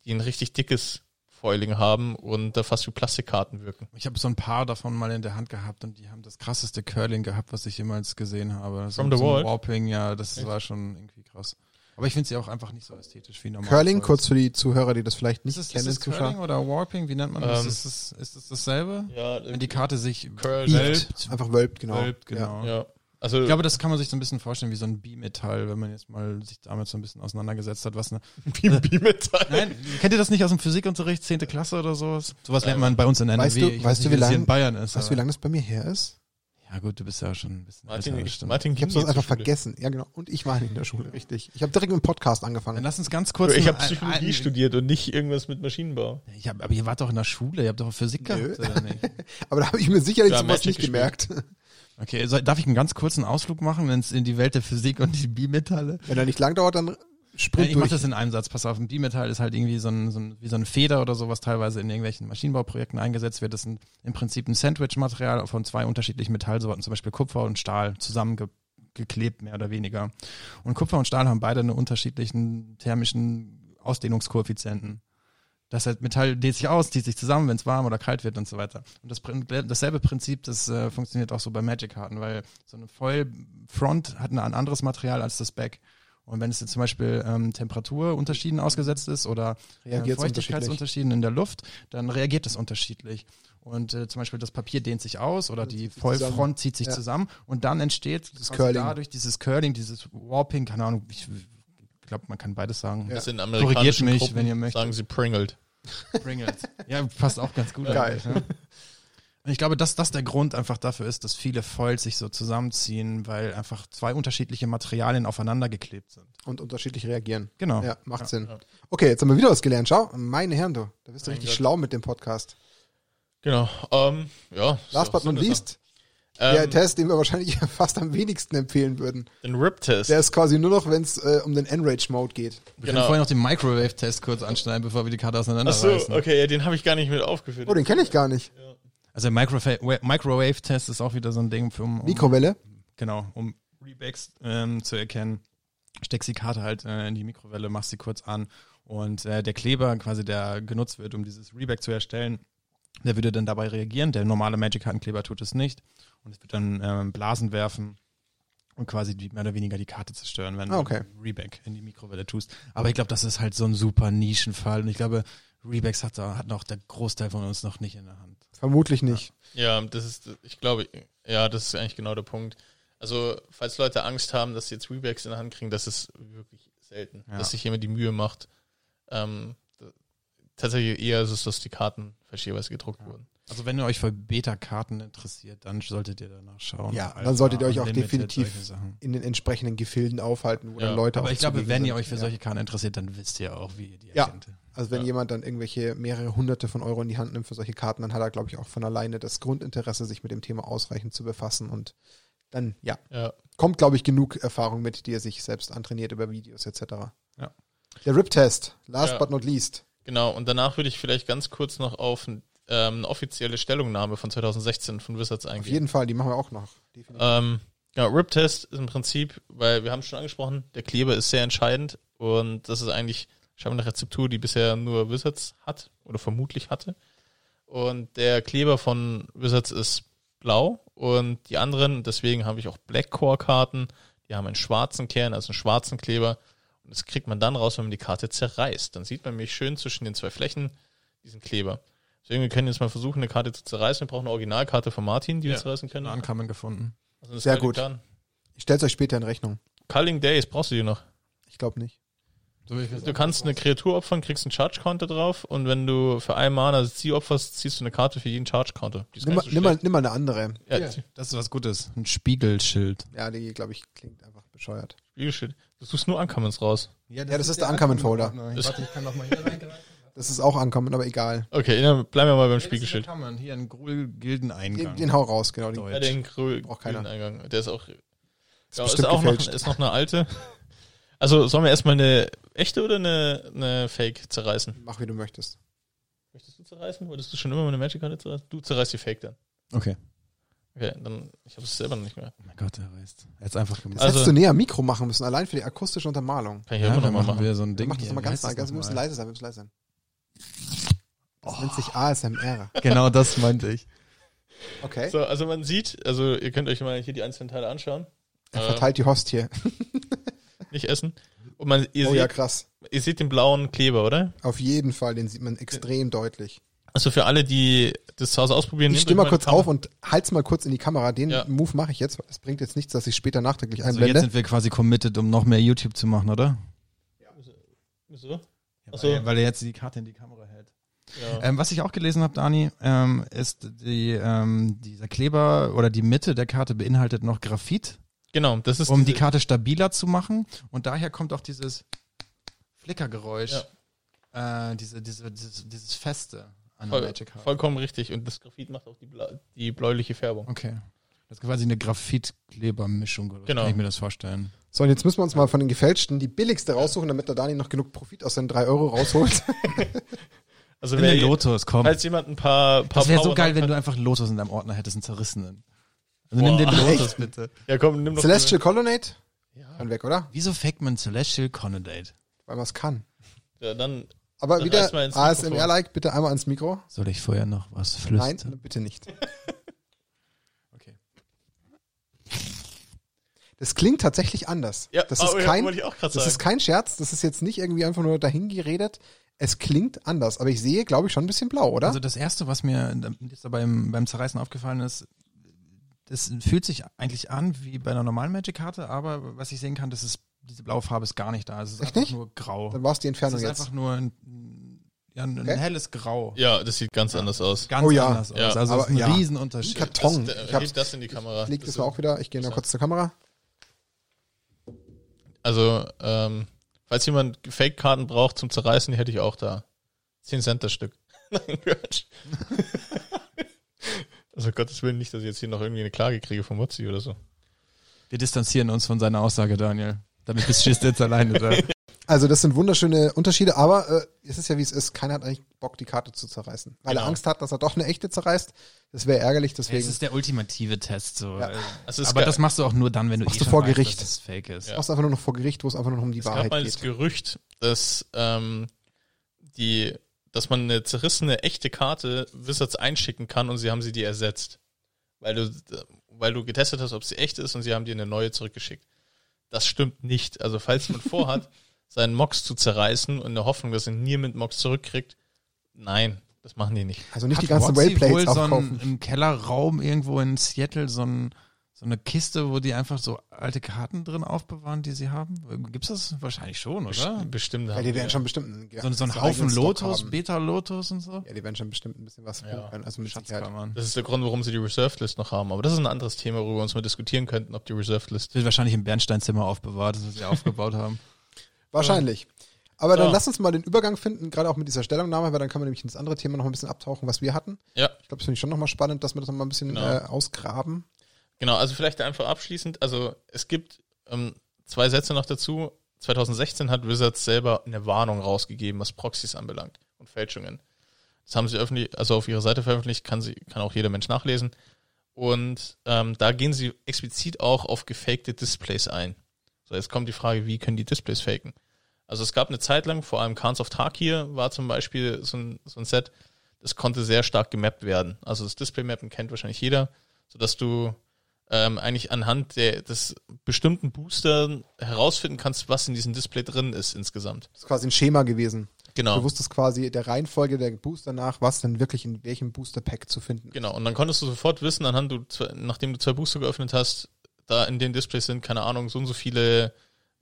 die ein richtig dickes Foiling haben und da fast wie Plastikkarten wirken. Ich habe so ein paar davon mal in der Hand gehabt und die haben das krasseste Curling gehabt, was ich jemals gesehen habe. From the so ein Vault? Warping, ja, das Echt? war schon irgendwie krass. Aber ich finde sie auch einfach nicht so ästhetisch wie normal. Curling, kurz für die Zuhörer, die das vielleicht nicht Ist es, kennen, ist es Zuschauer. Curling oder Warping? Wie nennt man das? Ähm, ist, es, ist es dasselbe? Ja, Wenn die Karte sich wölbt, Einfach wölbt, genau. wölbt, genau. ja. Also Ich glaube, das kann man sich so ein bisschen vorstellen wie so ein Bimetall, wenn man jetzt mal sich damit so ein bisschen auseinandergesetzt hat, was eine. wie ein Bimetall. Nein, kennt ihr das nicht aus dem Physikunterricht, 10. Klasse oder sowas? Sowas lernt man bei uns in NRW. Weißt du- weißt nicht, du, wie das hier lang- in Bayern ist. Weißt du, wie lange das bei mir her ist? Ja gut, du bist ja schon ein bisschen Martin, älter, ich. Martin Ich habe einfach vergessen. Ja, genau. Und ich war nicht in der Schule, richtig. Ich habe direkt mit dem Podcast Dann angefangen. lass uns ganz kurz. Ich ein- habe Psychologie ein- studiert und nicht irgendwas mit Maschinenbau. Ich hab, aber ihr wart doch in der Schule, ihr habt doch Physik gehabt, oder nicht? Aber da habe ich mir sicherlich sowas Magic nicht gespielt. gemerkt. Okay, soll, darf ich einen ganz kurzen Ausflug machen, wenn es in die Welt der Physik und die Bimetalle? Wenn er nicht lang dauert, dann sprint ich mache das in einem Satz. Pass auf, ein Bimetall ist halt irgendwie so ein, so ein, wie so eine Feder oder sowas teilweise in irgendwelchen Maschinenbauprojekten eingesetzt wird. Das ist ein, im Prinzip ein Sandwich-Material von zwei unterschiedlichen Metallsorten, zum Beispiel Kupfer und Stahl, zusammengeklebt mehr oder weniger. Und Kupfer und Stahl haben beide einen unterschiedlichen thermischen Ausdehnungskoeffizienten. Das heißt, Metall dehnt sich aus, zieht sich zusammen, wenn es warm oder kalt wird und so weiter. Und das, dasselbe Prinzip, das äh, funktioniert auch so bei Magic-Karten, weil so eine Foil-Front hat ein anderes Material als das Back. Und wenn es jetzt zum Beispiel ähm, Temperaturunterschieden ausgesetzt ist oder äh, Feuchtigkeitsunterschieden in der Luft, dann reagiert es unterschiedlich. Und äh, zum Beispiel das Papier dehnt sich aus oder die sich zusammen. Vollfront zieht sich Ja. zusammen und dann entsteht dadurch dieses Curling, dieses Warping, keine Ahnung, ich glaube, man kann beides sagen. Ja. Das sind Korrigiert amerikanischen mich, Gruppen, wenn ihr möchtet. sagen sie Pringled. Pringles. Ja, passt auch ganz gut. Geil. eigentlich, Ne? Ich glaube, dass das der Grund einfach dafür ist, dass viele Foils sich so zusammenziehen, weil einfach zwei unterschiedliche Materialien aufeinander geklebt sind. Und unterschiedlich reagieren. Genau. Ja, macht Ja. Sinn. ja. Okay, jetzt haben wir wieder was gelernt. Schau, meine Herren, du. Da bist du richtig Gott. schlau mit dem Podcast. Genau. Ähm, ja. Last but not least, Sache. der Ähm, Test, den wir wahrscheinlich fast am wenigsten empfehlen würden. den RIP-Test. Der ist quasi nur noch, wenn es äh, um den Enrage-Mode geht. Wir Genau. können vorher noch den Microwave-Test kurz anschneiden, bevor wir die Karte Ach so, auseinanderreißen. okay, ja, den habe ich gar nicht mit aufgeführt. Oh, den kenne ich gar nicht. Also Microwave-Test ist auch wieder so ein Ding, für, um, um, Mikrowelle. genau, um Rebacks ähm, zu erkennen. Steckst die Karte halt äh, in die Mikrowelle, machst sie kurz an und äh, der Kleber quasi, der genutzt wird, um dieses Reback zu erstellen, der würde dann dabei reagieren. Der normale Magic-Kartenkleber tut es nicht und es wird dann ähm, Blasen werfen und quasi die, mehr oder weniger die Karte zerstören, wenn Ah, okay. du Reback in die Mikrowelle tust. Aber ich glaube, das ist halt so ein super Nischenfall und ich glaube, Rebacks hat, da, hat noch der Großteil von uns noch nicht in der Hand. Vermutlich nicht. Ja, das ist, ich glaube, ja, das ist eigentlich genau der Punkt. Also, falls Leute Angst haben, dass sie jetzt Rebacks in der Hand kriegen, das ist wirklich selten, Ja. dass sich jemand die Mühe macht. Ähm, tatsächlich eher ist es, dass die Karten verschierweise gedruckt wurden. Also wenn ihr euch für Beta-Karten interessiert, dann solltet ihr danach schauen. Ja, Alpha, dann solltet ihr euch auch Unlimited, definitiv in den entsprechenden Gefilden aufhalten, wo Ja, dann Leute Aber ich glaube, wenn ihr sind. euch für solche Karten interessiert, dann wisst ihr auch, wie ihr die Ja. erkennt. Also wenn Ja. jemand dann irgendwelche mehrere hunderte von Euro in die Hand nimmt für solche Karten, dann hat er, glaube ich, auch von alleine das Grundinteresse, sich mit dem Thema ausreichend zu befassen und dann, ja, Ja, kommt, glaube ich, genug Erfahrung mit, die er sich selbst antrainiert über Videos etc. Ja. Der RIP-Test, last but not least. genau. Und danach würde ich vielleicht ganz kurz noch auf ähm, eine offizielle Stellungnahme von 2016 von Wizards Auf eingehen. jeden Fall, die machen wir auch noch. Ähm, ja, RIP-Test ist im Prinzip, weil wir haben es schon angesprochen, der Kleber ist sehr entscheidend und das ist eigentlich scheinbar eine Rezeptur, die bisher nur Wizards hat oder vermutlich hatte. Und der Kleber von Wizards ist blau und die anderen, deswegen habe ich auch Black Core Karten, die haben einen schwarzen Kern, also einen schwarzen Kleber. Und das kriegt man dann raus, wenn man die Karte zerreißt. Dann sieht man nämlich schön zwischen den zwei Flächen diesen Kleber. Deswegen, wir können jetzt mal versuchen, eine Karte zu zerreißen. Wir brauchen eine Originalkarte von Martin, die wir Ja. zerreißen können. Uncommon gefunden. Also das Sehr gut. Dawn. Ich stell's euch später in Rechnung. Culling Days brauchst du die noch. Ich glaube nicht. Du kannst eine Kreatur opfern, kriegst einen Charge-Counter drauf und wenn du für einen Mana sie opferst, ziehst du eine Karte für jeden Charge-Counter. Nimm so nimm, mal, nimm mal eine andere. Ja, Ja, das ist was Gutes. Ein Spiegelschild. Ja, die, glaube ich, klingt einfach bescheuert. Spielshit. Du suchst nur Uncommons raus. Ja, das ist der Uncommon-Folder. Das- Warte, ich kann noch mal hier reingreifen. Das ist auch ankommen, aber egal. Okay, dann bleiben wir mal beim Spiegelschild. Spiegelschild. Hier ein Den, Grul-Gildeneingang. den hau raus, genau. Den. Ja, den grü- Braucht keiner. grünen Eingang. Der ist auch, ja, ist, auch noch, ist noch eine alte. Also sollen wir erstmal eine echte oder eine, eine Fake zerreißen? mach, wie du möchtest. Möchtest du zerreißen? Wolltest du schon immer mal eine Magic-Karte zerreißen? Du zerreißt die Fake dann. Okay. Okay, dann, ich habe es selber noch nicht mehr. Oh mein Gott, er reißt. Er hat's einfach gemacht. Das Also- hättest du näher Mikro machen müssen, allein für die akustische Untermalung. Kann ich ja, immer noch mal machen machen. wir so ein Ding. Mach das hier. nochmal ganz, das ganz, wir müssen leise sein, wir müssen leise sein. Das nennt sich ASMR. Genau das meinte ich. Okay. So, also man sieht, also ihr könnt euch mal hier die einzelnen Teile anschauen. Er Äh, verteilt die Host hier. nicht essen. Und man, ihr, Oh seht, ja, krass. ihr seht den blauen Kleber, oder? Auf jeden Fall, den sieht man extrem deutlich. Also für alle, die das zu Hause ausprobieren, Ich stehe mal kurz Kamera. auf und halt's mal kurz in die Kamera. Den Ja. Move mache ich jetzt, es bringt jetzt nichts, dass ich später nachträglich Also jetzt einblende. sind wir quasi committed, um noch mehr YouTube zu machen, oder? So? Ach Weil, so. weil er jetzt die Karte in die Kamera hält. Ja. Ähm, was ich auch gelesen habe, Dani, ähm, ist die, ähm, dieser Kleber oder die Mitte der Karte beinhaltet noch Graphit, Genau, das ist um die Karte stabiler zu machen. Und daher kommt auch dieses Flickergeräusch, äh, diese, diese, dieses, dieses Feste an der voll, Magic Card. vollkommen richtig. Und das Graphit macht auch die, bla die bläuliche Färbung. Okay. Das ist quasi eine Graphit-Kleber-Mischung, oder? Genau. Kann ich mir das vorstellen. So, und jetzt müssen wir uns mal von den gefälschten die billigste raussuchen, damit der Dani noch genug Profit aus seinen 3 Euro rausholt. Also wer, Lotus, komm. falls jemand ein paar, paar Das wäre so geil, wenn du einfach Lotus in deinem Ordner hättest, einen zerrissenen. Also Boah. nimm den Lotus Echt? bitte. Ja, komm, nimm doch Celestial Colonnade? Ja, Kann weg, oder? Wieso faked man Celestial Conodate? Weil man es kann. ja, dann Aber Dann wieder. ASMR-like, bitte einmal ans Mikro. Soll ich vorher noch was Nein, flüstern? bitte nicht. Das klingt tatsächlich anders. Ja, das aber ist kein, wollte ich auch grad das sagen. ist kein Scherz, das ist jetzt nicht irgendwie einfach nur dahingeredet. Es klingt anders, aber ich sehe, glaube ich, schon ein bisschen blau, oder? Also das erste, was mir jetzt dabei beim, beim Zerreißen aufgefallen ist, das fühlt sich eigentlich an wie bei einer normalen Magic-Karte, aber was ich sehen kann, das ist, diese blaue Farbe ist gar nicht da. Es ist Echt einfach nicht? nur grau. Dann war es die Es Entfernung ist jetzt. einfach nur ein, ja, ein, Okay. helles Grau. ja, das sieht ganz anders aus. Ganz Oh ja. anders aus. Ja. Also Aber es ist ein ja. Riesenunterschied. Karton. Das, ich ich hab's, das in die Kamera. leg das ist mal auch wieder. Ich gehe noch kurz zur Kamera. Also, ähm, falls jemand Fake-Karten braucht zum Zerreißen, die hätte ich auch da. 10 Cent das Stück. Nein, Quatsch. also Gottes Willen nicht, dass ich jetzt hier noch irgendwie eine Klage kriege von Mozzi oder so. Wir distanzieren uns von seiner Aussage, Daniel. Damit bist du jetzt alleine da. Also das sind wunderschöne Unterschiede, aber äh, es ist ja wie es ist. Keiner hat eigentlich Bock, die Karte zu zerreißen. Weil er Genau. Angst hat, dass er doch eine echte zerreißt. Das wäre ärgerlich, Es deswegen ist der ultimative Test. So. Ja. Es ist Aber ge- das machst du auch nur dann, wenn du Machst eh du schon vor weißt, Gericht. dass es fake ist. Ja. machst du einfach nur noch vor Gericht, wo es einfach nur noch um die Es gab Wahrheit mal das geht. Gerücht, dass, ähm, die, dass man eine zerrissene echte Karte Wizards einschicken kann und sie haben sie dir ersetzt. Weil du, weil du getestet hast, ob sie echt ist und sie haben dir eine neue zurückgeschickt. Das stimmt nicht. Also falls man vorhat, seinen Mox zu zerreißen und in der Hoffnung, dass er nie mit Mox zurückkriegt, nein. Das machen die nicht. Also nicht Hat die ganzen Watsi Wayplates wohl so im Kellerraum irgendwo in Seattle so, ein, so eine Kiste, wo die einfach so alte Karten drin aufbewahren, die sie haben? Gibt's das wahrscheinlich schon, oder? Bestimmt. ja, haben die werden schon bestimmt einen, So, so ein einen Haufen Lotus. Beta-Lotus und so? Ja, die werden schon bestimmt ein bisschen was Ja. können. Also mit. Schatzkammern. Das ist der Grund, warum sie die Reserved List noch haben. Aber das ist ein anderes Thema, worüber wir uns mal diskutieren könnten, ob die Reserved List. Wird wahrscheinlich im Bernsteinzimmer aufbewahrt, das sie aufgebaut haben. Wahrscheinlich. Aber dann Ja. lass uns mal den Übergang finden, gerade auch mit dieser Stellungnahme, weil dann kann man nämlich ins andere Thema noch ein bisschen abtauchen, was wir hatten. Ja, Ich glaube, das finde ich schon nochmal spannend, dass wir das nochmal ein bisschen Genau. äh, ausgraben. genau. Also vielleicht einfach abschließend. Also es gibt ähm, zwei Sätze noch dazu. 2016 hat Wizards selber eine Warnung rausgegeben, was Proxys anbelangt und Fälschungen. Das haben sie öffentlich, also auf ihrer Seite veröffentlicht, kann, sie, kann auch jeder Mensch nachlesen. Und ähm, da gehen sie explizit auch auf gefakte Displays ein. So, jetzt kommt die Frage, wie können die Displays faken? Also es gab eine Zeit lang, vor allem Khans of Tarkir war zum Beispiel so ein, so ein Set, das konnte sehr stark gemappt werden. Also das Display-Mappen kennt wahrscheinlich jeder, sodass du ähm, eigentlich anhand der, des bestimmten Booster herausfinden kannst, was in diesem Display drin ist insgesamt. Das ist quasi ein Schema gewesen. Genau. Du wusstest quasi der Reihenfolge der Booster nach, was denn wirklich in welchem Booster-Pack zu finden ist. Genau, und dann konntest du sofort wissen, anhand du, nachdem du zwei Booster geöffnet hast, da in den Displays sind, keine Ahnung, so und so viele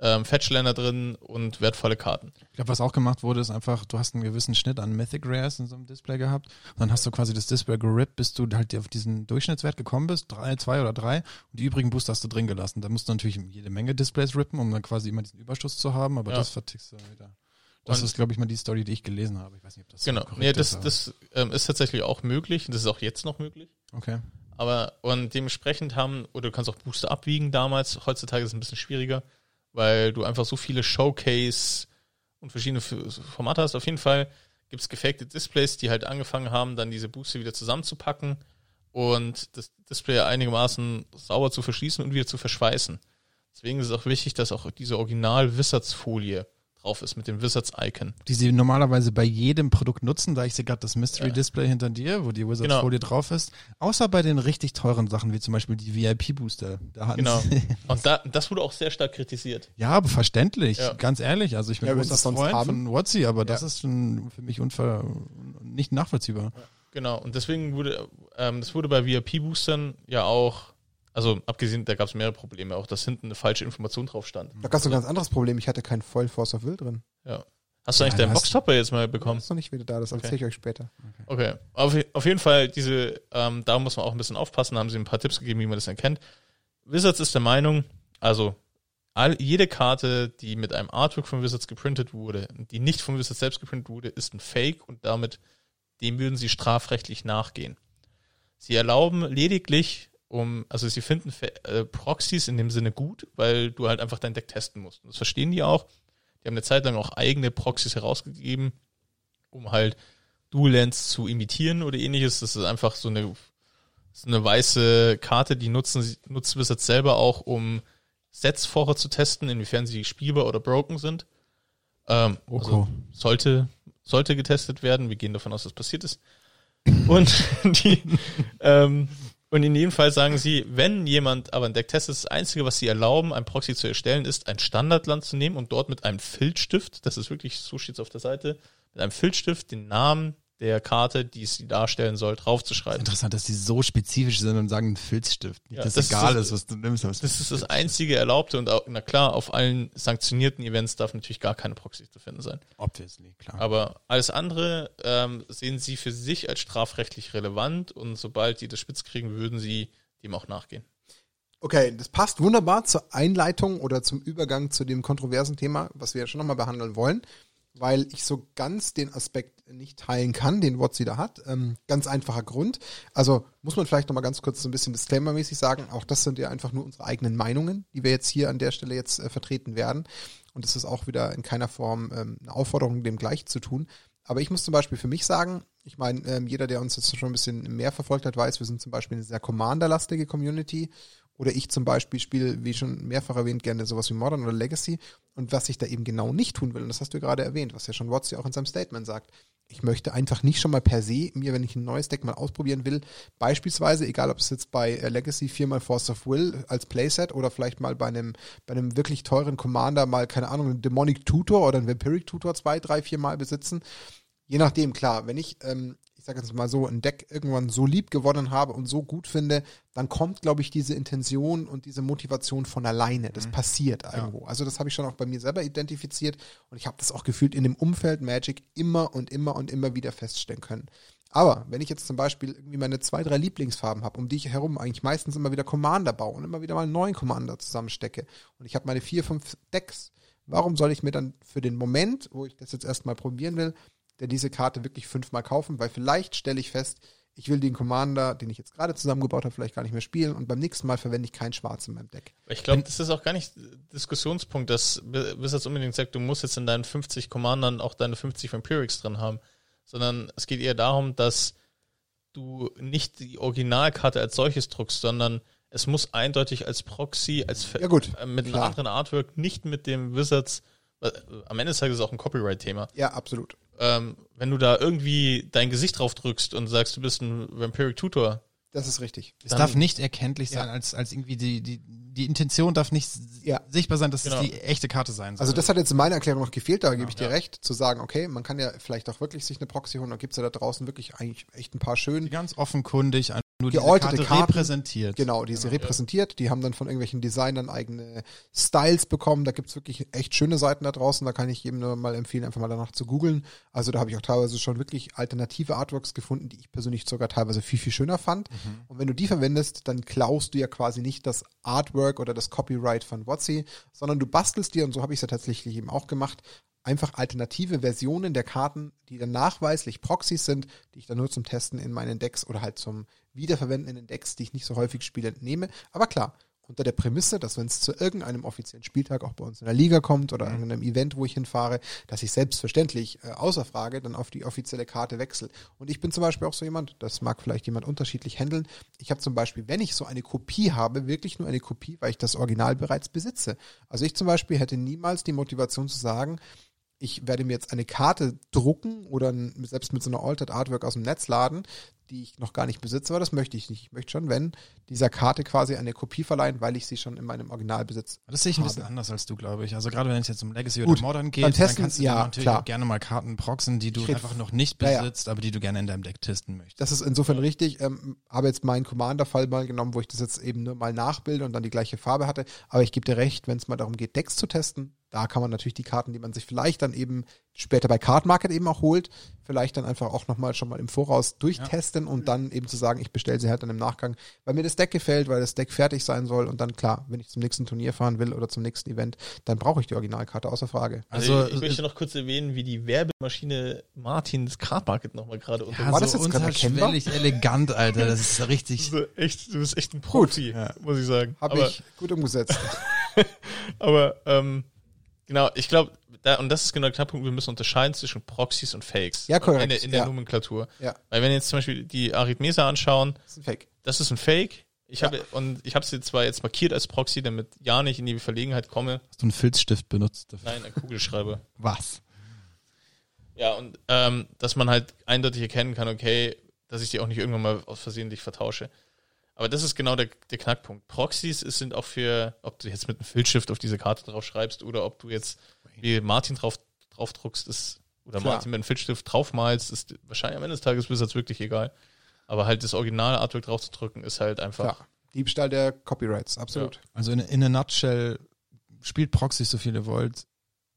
ähm, Fetchländer drin und wertvolle Karten. Ich glaube, was auch gemacht wurde, ist einfach, du hast einen gewissen Schnitt an Mythic Rares in so einem Display gehabt. Und dann hast du quasi das Display gerippt, bis du halt auf diesen Durchschnittswert gekommen bist, drei, zwei oder drei. Und die übrigen Booster hast du drin gelassen. Da musst du natürlich jede Menge Displays rippen, um dann quasi immer diesen Überschuss zu haben, aber Ja. das vertickst du wieder. Das Und- ist, glaube ich, mal die Story, die ich gelesen habe. Ich weiß nicht, ob das so Genau. korrekt Nee, das, ist. das ähm, ist tatsächlich auch möglich das ist auch jetzt noch möglich. okay. Aber und dementsprechend haben, oder du kannst auch Booster abwiegen damals, heutzutage ist es ein bisschen schwieriger, weil du einfach so viele Showcase und verschiedene Formate hast. Auf jeden Fall gibt es gefakte Displays, die halt angefangen haben, dann diese Booster wieder zusammenzupacken und das Display einigermaßen sauber zu verschließen und wieder zu verschweißen. Deswegen ist es auch wichtig, dass auch diese Original-Wizards-Folie drauf ist mit dem Wizards-Icon. Die sie normalerweise bei jedem Produkt nutzen, da ich sehe gerade das Mystery Display hinter dir, wo die Genau. Wizards-Folie drauf ist. Außer bei den richtig teuren Sachen, wie zum Beispiel die VIP-Booster. Da hatten Genau. Und da, das wurde auch sehr stark kritisiert. Ja, aber verständlich, Ja. ganz ehrlich. Also ich bin Ja, großer Freund haben. von Watsi, aber das Ja. ist schon für mich unver nicht nachvollziehbar. Genau, und deswegen wurde, ähm, das wurde bei VIP-Boostern ja auch, also abgesehen, da gab es mehrere Probleme, auch dass hinten eine falsche Information drauf stand. Da gab es ein ganz anderes Problem. Ich hatte keinen Foil Force of Will drin. Ja. Hast du eigentlich Ja, deinen Boxtopper jetzt mal bekommen? Ist noch nicht wieder da, das erzähle ich euch später. Okay. Auf, auf jeden Fall, diese, ähm, da muss man auch ein bisschen aufpassen, da haben sie ein paar Tipps gegeben, wie man das erkennt. Wizards ist der Meinung, also all, jede Karte, die mit einem Artwork von Wizards geprintet wurde, die nicht von Wizards selbst geprintet wurde, ist ein Fake und damit dem würden sie strafrechtlich nachgehen. Sie erlauben lediglich, um, also sie finden äh, Proxys in dem Sinne gut, weil du halt einfach dein Deck testen musst. Und das verstehen die auch. Die haben eine Zeit lang auch eigene Proxys herausgegeben, um halt Dual Lands zu imitieren oder ähnliches. Das ist einfach so eine, so eine weiße Karte, die nutzen, sie- nutzt Wizards selber auch, um Sets vorher zu testen, inwiefern sie spielbar oder broken sind. Ähm, also sollte, sollte getestet werden. Wir gehen davon aus, dass passiert ist. Und die, ähm, und in jedem Fall sagen sie, wenn jemand aber ein Deck testet, das Einzige, was sie erlauben, ein Proxy zu erstellen, ist ein Standardland zu nehmen und dort mit einem Filzstift, das ist wirklich, so steht es auf der Seite, mit einem Filzstift den Namen der Karte, die sie darstellen soll, draufzuschreiben. Interessant, dass die so spezifisch sind und sagen ein Filzstift. Ja, das ist egal das- ist, was du nimmst. es- Das ist das einzige Erlaubte und auch, na klar, auf allen sanktionierten Events darf natürlich gar keine Proxy zu finden sein. Obviously, klar. Aber alles andere ähm, sehen sie für sich als strafrechtlich relevant und sobald die das spitz kriegen, würden sie dem auch nachgehen. Okay, das passt wunderbar zur Einleitung oder zum Übergang zu dem kontroversen Thema, was wir ja schon nochmal behandeln wollen, weil ich so ganz den Aspekt nicht teilen kann, den Wotzi da hat. Ähm, ganz einfacher Grund. Also muss man vielleicht nochmal ganz kurz so ein bisschen disclaimermäßig sagen, auch das sind ja einfach nur unsere eigenen Meinungen, die wir jetzt hier an der Stelle jetzt äh, vertreten werden. Und es ist auch wieder in keiner Form ähm, eine Aufforderung, dem gleich zu tun. Aber ich muss zum Beispiel für mich sagen, ich meine, ähm, jeder, der uns jetzt schon ein bisschen mehr verfolgt hat, weiß, wir sind zum Beispiel eine sehr Commander-lastige Community. Oder ich zum Beispiel spiele, wie schon mehrfach erwähnt, gerne sowas wie Modern oder Legacy. Und was ich da eben genau nicht tun will, und das hast du gerade erwähnt, was ja schon Watts ja auch in seinem Statement sagt, ich möchte einfach nicht schon mal per se mir, wenn ich ein neues Deck mal ausprobieren will, beispielsweise, egal ob es jetzt bei äh, Legacy viermal Force of Will als Playset oder vielleicht mal bei einem, bei einem wirklich teuren Commander mal, keine Ahnung, einen Demonic Tutor oder einen Vampiric Tutor zwei, drei, vier Mal besitzen. Je nachdem, klar, wenn ich, ähm, ich sage jetzt mal so, ein Deck irgendwann so lieb gewonnen habe und so gut finde, dann kommt, glaube ich, diese Intention und diese Motivation von alleine. Das passiert irgendwo. Also das habe ich schon auch bei mir selber identifiziert und ich habe das auch gefühlt in dem Umfeld Magic immer und immer und immer wieder feststellen können. Aber wenn ich jetzt zum Beispiel irgendwie meine zwei, drei Lieblingsfarben habe, um die ich herum eigentlich meistens immer wieder Commander baue und immer wieder mal einen neuen Commander zusammenstecke und ich habe meine vier, fünf Decks, warum soll ich mir dann für den Moment, wo ich das jetzt erstmal probieren will, denn diese Karte wirklich fünfmal kaufen? Weil vielleicht stelle ich fest, ich will den Commander, den ich jetzt gerade zusammengebaut habe, vielleicht gar nicht mehr spielen und beim nächsten Mal verwende ich keinen Schwarz in meinem Deck. Ich glaube, das ist auch gar nicht Diskussionspunkt, dass Wizards unbedingt sagt, du musst jetzt in deinen 50 Commandern auch deine 50 Vampirics drin haben, sondern es geht eher darum, dass du nicht die Originalkarte als solches druckst, sondern es muss eindeutig als Proxy, als Ja, gut, äh, mit einem klar. anderen Artwork, nicht mit dem Wizards. äh, Am Ende des Tages ist es auch ein Copyright-Thema. Ja, absolut. Ähm, wenn du da irgendwie dein Gesicht drauf drückst und sagst, du bist ein Vampiric Tutor, Das ist richtig. Es Dann- darf nicht erkenntlich sein, Ja. als, als irgendwie die, die, die Intention darf nicht Ja. sichtbar sein, dass Genau. es die echte Karte sein soll. Also das hat jetzt in meiner Erklärung noch gefehlt, da gebe ich dir Ja. recht, zu sagen, okay, man kann ja vielleicht auch wirklich sich eine Proxy holen, da gibt es ja da draußen wirklich eigentlich echt ein paar schön ganz offenkundig nur diese Gealterte Karte Karten. repräsentiert. Genau, die sie repräsentiert. Die haben dann von irgendwelchen Designern eigene Styles bekommen. Da gibt's wirklich echt schöne Seiten da draußen. Da kann ich jedem nur mal empfehlen, einfach mal danach zu googeln. Also da habe ich auch teilweise schon wirklich alternative Artworks gefunden, die ich persönlich sogar teilweise viel, viel schöner fand. Und wenn du die verwendest, dann klaust du ja quasi nicht das Artwork oder das Copyright von WotC, sondern du bastelst dir, und so habe ich es ja tatsächlich eben auch gemacht, einfach alternative Versionen der Karten, die dann nachweislich Proxys sind, die ich dann nur zum Testen in meinen Decks oder halt zum Wiederverwenden in den Decks, die ich nicht so häufig spiele, nehme. Aber klar, unter der Prämisse, dass wenn es zu irgendeinem offiziellen Spieltag auch bei uns in der Liga kommt oder irgendeinem Event, wo ich hinfahre, dass ich selbstverständlich äh, außer Frage dann auf die offizielle Karte wechsle. Und ich bin zum Beispiel auch so jemand, das mag vielleicht jemand unterschiedlich handeln. Ich habe zum Beispiel, wenn ich so eine Kopie habe, wirklich nur eine Kopie, weil ich das Original bereits besitze. Also ich zum Beispiel hätte niemals die Motivation zu sagen, ich werde mir jetzt eine Karte drucken oder selbst mit so einer Altered Artwork aus dem Netz laden, die ich noch gar nicht besitze, aber das möchte ich nicht. Ich möchte schon, wenn dieser Karte quasi eine Kopie verleihen, weil ich sie schon in meinem Original besitze. Das sehe ich ein bisschen anders als du, glaube ich. Also gerade wenn es jetzt um Legacy Gut, oder Modern geht, beim dann Testen, kannst du ja, natürlich klar. auch gerne mal Karten proxen, die du einfach noch nicht Ja, ja. besitzt, aber die du gerne in deinem Deck testen möchtest. Das ist insofern richtig. Ähm, habe jetzt meinen Commander-Fall mal genommen, wo ich das jetzt eben nur mal nachbilde und dann die gleiche Farbe hatte. Aber ich gebe dir recht, wenn es mal darum geht, Decks zu testen, da kann man natürlich die Karten, die man sich vielleicht dann eben später bei Card Market eben auch holt, vielleicht dann einfach auch nochmal schon mal im Voraus durchtesten und dann eben zu sagen, ich bestelle sie halt dann im Nachgang, weil mir das Deck gefällt, weil das Deck fertig sein soll und dann klar, wenn ich zum nächsten Turnier fahren will oder zum nächsten Event, dann brauche ich die Originalkarte außer Frage. Also, Also, ich, ich möchte noch kurz erwähnen, wie die Werbemaschine Martins Card Market nochmal gerade unter. Ja, War so das jetzt gerade erkennbar? unterschwellig elegant, Alter. Das ist richtig. Du bist echt, du bist echt ein Profi, Ja. muss ich sagen. Habe ich gut umgesetzt. aber ähm, genau, ich glaube, da, und das ist genau der Knackpunkt, wir müssen unterscheiden zwischen Proxys und Fakes. Ja, korrekt, In der, in der ja. Nomenklatur. ja, Weil wenn wir jetzt zum Beispiel die Arithmesa anschauen, das ist ein Fake. das ist ein Fake. Ich Ja. habe und ich habe sie zwar jetzt markiert als Proxy, damit ja nicht in die Verlegenheit komme. Hast du einen Filzstift benutzt? dafür? Nein, ein Kugelschreiber. Was? Ja, und ähm, dass man halt eindeutig erkennen kann, okay, dass ich die auch nicht irgendwann mal aus versehentlich vertausche. Aber das ist genau der, der Knackpunkt. Proxys ist, sind auch für, ob du jetzt mit einem Filzstift auf diese Karte drauf schreibst oder ob du jetzt wie Martin drauf, drauf druckst, ist, oder Klar. Martin mit einem Filzstift draufmalst, ist wahrscheinlich am Ende des Tages Wizards wirklich egal. Aber halt das originale Artwork drauf zu drücken, ist halt einfach. Klar. Diebstahl der Copyrights, absolut. Also in, in a nutshell, spielt Proxys so viel ihr wollt,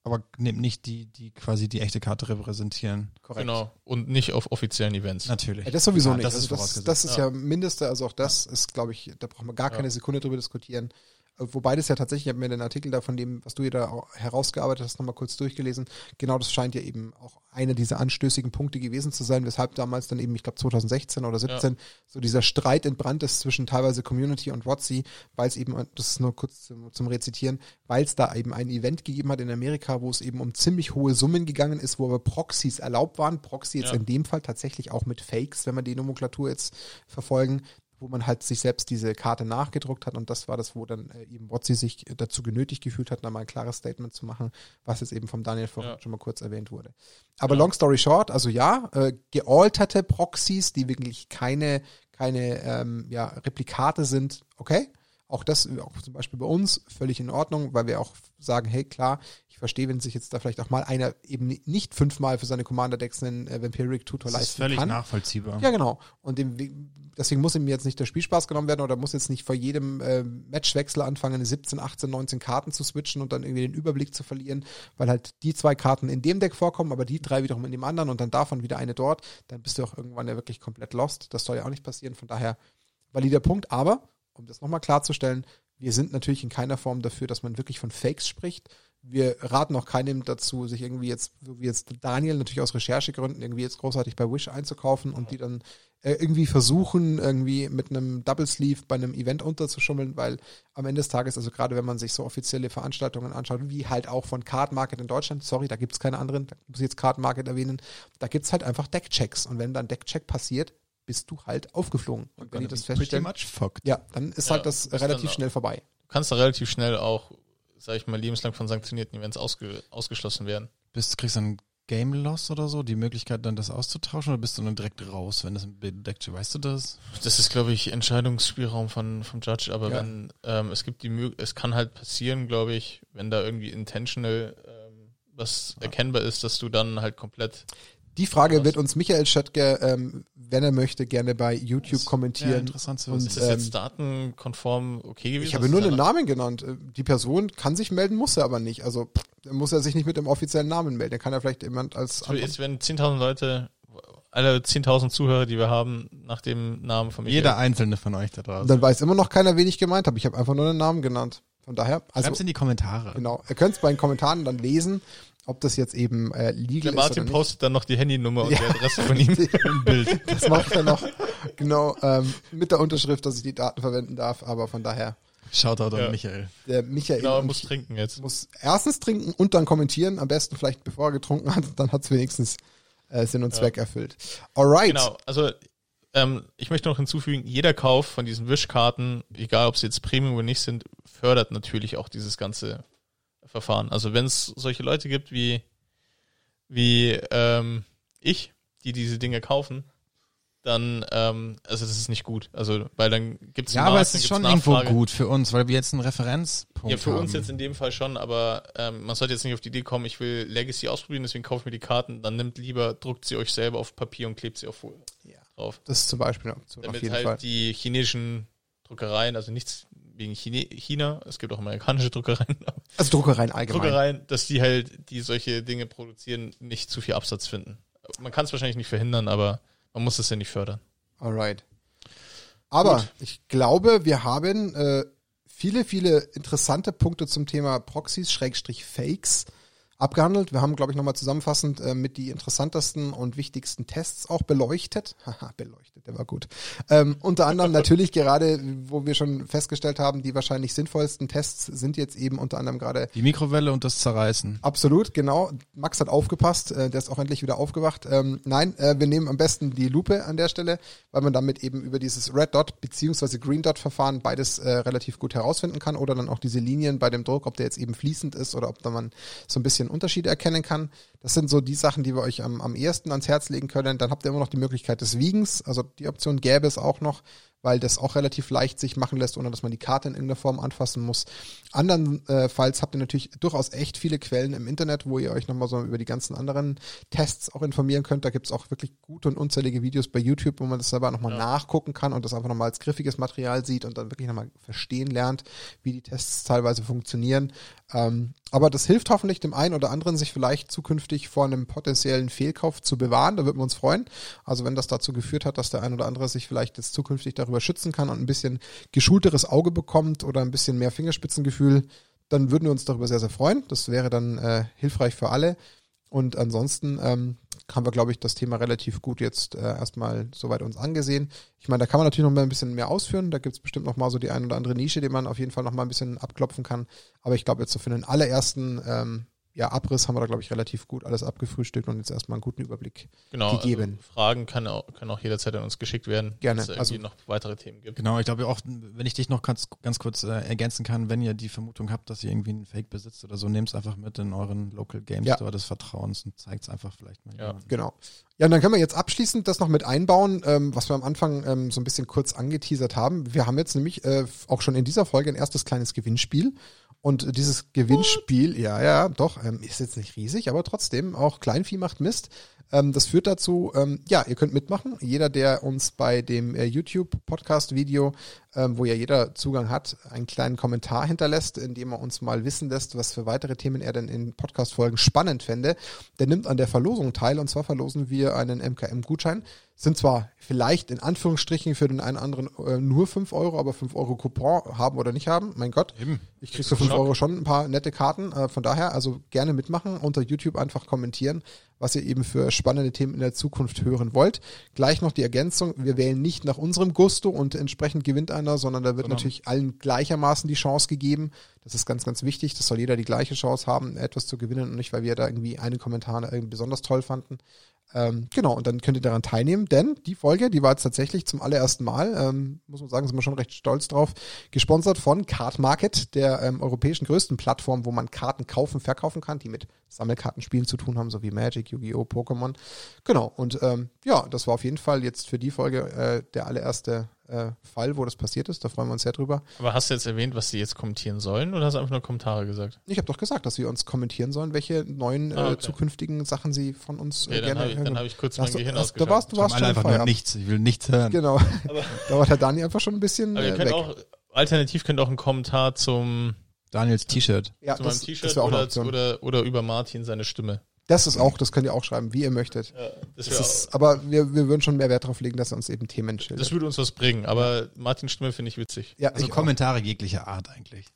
aber nehmt nicht die, die quasi die echte Karte repräsentieren. Korrekt. Genau. Und nicht auf offiziellen Events. Natürlich. Ja, das sowieso Ja, nicht. das also ist das, ist ja, Ja. Mindeste, also auch das ist, glaube ich, da brauchen wir gar Ja. keine Sekunde drüber diskutieren. Wobei das ja tatsächlich, ich habe mir den Artikel da von dem, was du hier da herausgearbeitet hast, nochmal kurz durchgelesen. Genau das scheint ja eben auch einer dieser anstößigen Punkte gewesen zu sein, weshalb damals dann eben, ich glaube 2016 oder 17, so dieser Streit entbrannt ist zwischen teilweise Community und WotC, weil es eben, das ist nur kurz zum, zum Rezitieren, weil es da eben ein Event gegeben hat in Amerika, wo es eben um ziemlich hohe Summen gegangen ist, wo aber Proxys erlaubt waren. Proxy jetzt Ja. in dem Fall tatsächlich auch mit Fakes, wenn wir die Nomenklatur jetzt verfolgen, wo man halt sich selbst diese Karte nachgedruckt hat und das war das, wo dann äh, eben Wotzi sich dazu genötigt gefühlt hat, da mal ein klares Statement zu machen, was jetzt eben vom Daniel vorhin Ja. schon mal kurz erwähnt wurde. Aber Ja. long story short, also ja, äh, gealterte Proxys, die wirklich keine, keine ähm, ja, Replikate sind, okay. Auch das, auch zum Beispiel bei uns, völlig in Ordnung, weil wir auch sagen, hey klar, ich verstehe, wenn sich jetzt da vielleicht auch mal einer eben nicht fünfmal für seine Commander-Decks einen äh, Vampiric Tutor Das ist leisten völlig kann. nachvollziehbar. Ja, genau. Und dem, deswegen muss ihm jetzt nicht der Spielspaß genommen werden oder muss jetzt nicht vor jedem äh, Matchwechsel anfangen, 17, 18, 19 Karten zu switchen und dann irgendwie den Überblick zu verlieren, weil halt die zwei Karten in dem Deck vorkommen, aber die drei wiederum in dem anderen und dann davon wieder eine dort. Dann bist du auch irgendwann ja wirklich komplett lost. Das soll ja auch nicht passieren. Von daher valider Punkt. Aber, um das nochmal klarzustellen, wir sind natürlich in keiner Form dafür, dass man wirklich von Fakes spricht. Wir raten auch keinem dazu, sich irgendwie jetzt, so wie jetzt Daniel, natürlich aus Recherchegründen, irgendwie jetzt großartig bei Wish einzukaufen und die dann äh, irgendwie versuchen, irgendwie mit einem Double Sleeve bei einem Event unterzuschummeln, weil am Ende des Tages, also gerade wenn man sich so offizielle Veranstaltungen anschaut, wie halt auch von Card Market in Deutschland, sorry, da gibt's keine anderen, da muss ich jetzt Card Market erwähnen, da gibt's halt einfach Deckchecks und wenn dann Deckcheck passiert, bist du halt aufgeflogen. Und wenn die das Pretty feststellen, much fucked. ja, dann ist Ja, halt das relativ schnell vorbei. Du kannst da relativ schnell auch, sag ich mal, lebenslang von sanktionierten Events ausge ausgeschlossen werden. Bist, kriegst du dann Game Loss oder so, die Möglichkeit dann das auszutauschen oder bist du dann direkt raus, wenn das ein Deck, weißt du das? Das ist, glaube ich, Entscheidungsspielraum von, vom Judge, aber Ja. wenn, ähm, es gibt die Möglichkeit, es kann halt passieren, glaube ich, wenn da irgendwie intentional ähm, was erkennbar ist, dass du dann halt komplett Die Frage Was? wird uns Michael Schöttger, ähm, wenn er möchte, gerne bei YouTube Ja, kommentieren. interessant zu Und, wissen. Ist das Ähm, jetzt datenkonform okay gewesen? Ich habe Das nur ist einen ja- Namen genannt. Äh, Die Person kann sich melden, muss er aber nicht. Also muss er sich nicht mit dem offiziellen Namen melden. Der kann ja vielleicht jemand als So, Jetzt werden 10.000 Leute, alle 10.000 Zuhörer, die wir haben, nach dem Namen von Michael. Jeder einzelne von euch da Und draußen. dann weiß immer noch keiner, wen ich gemeint habe. Ich habe einfach nur einen Namen genannt. Von daher, also Schreib's in die Kommentare. genau. Ihr könnt es bei den Kommentaren dann lesen, ob das jetzt eben äh, Der legal ist Martin oder nicht. postet dann noch die Handynummer und Ja. die Adresse von ihm im Bild. Das macht er noch genau ähm, mit der Unterschrift, dass ich die Daten verwenden darf. Aber von daher, Shoutout Ja. an Michael. der Michael Genau, er muss trinken jetzt. muss erstens trinken und dann kommentieren. Am besten vielleicht bevor er getrunken hat. Dann hat es wenigstens äh, Sinn und Ja. Zweck erfüllt. Alright. Genau, also ähm, ich möchte noch hinzufügen, jeder Kauf von diesen Wischkarten, egal ob sie jetzt Premium oder nicht sind, fördert natürlich auch dieses ganze Verfahren. Also wenn es solche Leute gibt wie, wie ähm, ich, die diese Dinge kaufen, dann, ähm, also das ist nicht gut. Also, weil dann gibt es Ja, aber es ist schon irgendwo gut für uns, weil wir jetzt einen Referenzpunkt Ja, für haben. uns jetzt in dem Fall schon, aber ähm, man sollte jetzt nicht auf die Idee kommen, ich will Legacy ausprobieren, deswegen kaufe ich mir die Karten, dann nimmt lieber, druckt sie euch selber auf Papier und klebt sie auf Folie Ja. drauf. Das ist zum Beispiel eine Option, auf Damit jeden halt Fall. die chinesischen Druckereien, also nichts wegen Chine China, es gibt auch amerikanische Druckereien, Also Druckereien allgemein. Druckereien, dass die halt, die solche Dinge produzieren, nicht zu viel Absatz finden. Man kann es wahrscheinlich nicht verhindern, aber man muss es ja nicht fördern. Alright. Aber Gut. ich glaube, wir haben äh, viele, viele interessante Punkte zum Thema Proxys, Schrägstrich Fakes abgehandelt. Wir haben, glaube ich, nochmal zusammenfassend äh, mit die interessantesten und wichtigsten Tests auch beleuchtet. Haha, beleuchtet, der war gut. Ähm, unter anderem natürlich gerade, wo wir schon festgestellt haben, die wahrscheinlich sinnvollsten Tests sind jetzt eben unter anderem gerade Die Mikrowelle und das Zerreißen. Absolut, genau. Max hat aufgepasst, äh, der ist auch endlich wieder aufgewacht. Ähm, nein, äh, wir nehmen am besten die Lupe an der Stelle, weil man damit eben über dieses Red Dot beziehungsweise Green Dot Verfahren beides äh, relativ gut herausfinden kann oder dann auch diese Linien bei dem Druck, ob der jetzt eben fließend ist oder ob da man so ein bisschen Unterschiede erkennen kann. Das sind so die Sachen, die wir euch am, am ehesten ans Herz legen können. Dann habt ihr immer noch die Möglichkeit des Wiegens, also die Option gäbe es auch noch, weil das auch relativ leicht sich machen lässt, ohne dass man die Karte in irgendeiner Form anfassen muss. Andernfalls habt ihr natürlich durchaus echt viele Quellen im Internet, wo ihr euch nochmal so über die ganzen anderen Tests auch informieren könnt. Da gibt's auch wirklich gute und unzählige Videos bei YouTube, wo man das selber nochmal Ja. nachgucken kann und das einfach nochmal als griffiges Material sieht und dann wirklich nochmal verstehen lernt, wie die Tests teilweise funktionieren. Ähm, aber das hilft hoffentlich dem einen oder anderen, sich vielleicht zukünftig vor einem potenziellen Fehlkauf zu bewahren. Da würden wir uns freuen. Also wenn das dazu geführt hat, dass der ein oder andere sich vielleicht jetzt zukünftig darüber schützen kann und ein bisschen geschulteres Auge bekommt oder ein bisschen mehr Fingerspitzengefühl, dann würden wir uns darüber sehr, sehr freuen. Das wäre dann äh, hilfreich für alle. Und ansonsten ähm, haben wir, glaube ich, das Thema relativ gut jetzt äh, erstmal soweit uns angesehen. Ich meine, da kann man natürlich noch mal ein bisschen mehr ausführen. Da gibt's bestimmt noch mal so die ein oder andere Nische, die man auf jeden Fall noch mal ein bisschen abklopfen kann. Aber ich glaube, jetzt so für den allerersten ähm, ja, Abriss haben wir da, glaube ich, relativ gut alles abgefrühstückt und jetzt erstmal einen guten Überblick Genau. gegeben. Also Fragen kann auch, können auch jederzeit an uns geschickt werden. Gerne. Wenn es irgendwie Also- noch weitere Themen gibt. Genau, ich glaube auch, wenn ich dich noch ganz, ganz kurz äh, ergänzen kann, wenn ihr die Vermutung habt, dass ihr irgendwie einen Fake besitzt oder so, nehmt es einfach mit in euren Local Game Ja. Store des Vertrauens und zeigt es einfach vielleicht mal. Ja. Genau. Ja, und dann können wir jetzt abschließend das noch mit einbauen, ähm, was wir am Anfang ähm, so ein bisschen kurz angeteasert haben. Wir haben jetzt nämlich äh, auch schon in dieser Folge ein erstes kleines Gewinnspiel. Und dieses Gewinnspiel, ja, ja, doch, ähm, ist jetzt nicht riesig, aber trotzdem, auch Kleinvieh macht Mist. Ähm, das führt dazu, ähm, ja, ihr könnt mitmachen. Jeder, der uns bei dem äh, YouTube-Podcast-Video, ähm, wo ja jeder Zugang hat, einen kleinen Kommentar hinterlässt, in dem er uns mal wissen lässt, was für weitere Themen er denn in Podcast-Folgen spannend fände, der nimmt an der Verlosung teil. Und zwar verlosen wir einen MKM-Gutschein. Sind zwar vielleicht in Anführungsstrichen für den einen anderen äh, nur 5 Euro, aber 5 Euro Coupon haben oder nicht haben. Mein Gott. Eben. Ich krieg für 5 Euro schon ein paar nette Karten. Äh, von daher, also gerne mitmachen, unter YouTube einfach kommentieren, was ihr eben für spannende Themen in der Zukunft hören wollt. Gleich noch die Ergänzung, wir wählen nicht nach unserem Gusto und entsprechend gewinnt einer, sondern da wird Sondern- natürlich allen gleichermaßen die Chance gegeben. Das ist ganz, ganz wichtig. Das soll jeder die gleiche Chance haben, etwas zu gewinnen und nicht, weil wir da irgendwie einen Kommentar irgendwie besonders toll fanden. Ähm, genau, und dann könnt ihr daran teilnehmen, denn die Folge, die war jetzt tatsächlich zum allerersten Mal, ähm, muss man sagen, sind wir schon recht stolz drauf, gesponsert von Card Market, der ähm, europäischen größten Plattform, wo man Karten kaufen, verkaufen kann, die mit Sammelkartenspielen zu tun haben, so wie Magic, Yu-Gi-Oh!, Pokémon. Genau, und ähm, ja, das war auf jeden Fall jetzt für die Folge äh, der allererste äh, Fall, wo das passiert ist. Da freuen wir uns sehr drüber. Aber hast du jetzt erwähnt, was sie jetzt kommentieren sollen oder hast du einfach nur Kommentare gesagt? Ich habe doch gesagt, dass wir uns kommentieren sollen, welche neuen Ah, äh, okay. zukünftigen Sachen sie von uns Okay, äh, dann gerne habe ich, hören dann wollen. hab ich kurz mein hast Gehirn ausgeschaltet. da warst du warst schon einfach nur nichts. Ich will nichts hören. Genau. da war der Dani einfach schon ein bisschen Aber ihr äh, könnt weg. auch, alternativ könnt ihr auch einen Kommentar zum, Daniels T-Shirt. ja, zu das, meinem T-Shirt oder, oder, oder über Martin seine Stimme. Das ist auch, das könnt ihr auch schreiben, wie ihr möchtet. Ja, das, Das ist, aber wir, wir würden schon mehr Wert darauf legen, dass er uns eben Themen auch, schildert. das würde uns was bringen, aber Martins Stimme finde ich witzig, ja, Also ich auch. Kommentare jeglicher Art eigentlich.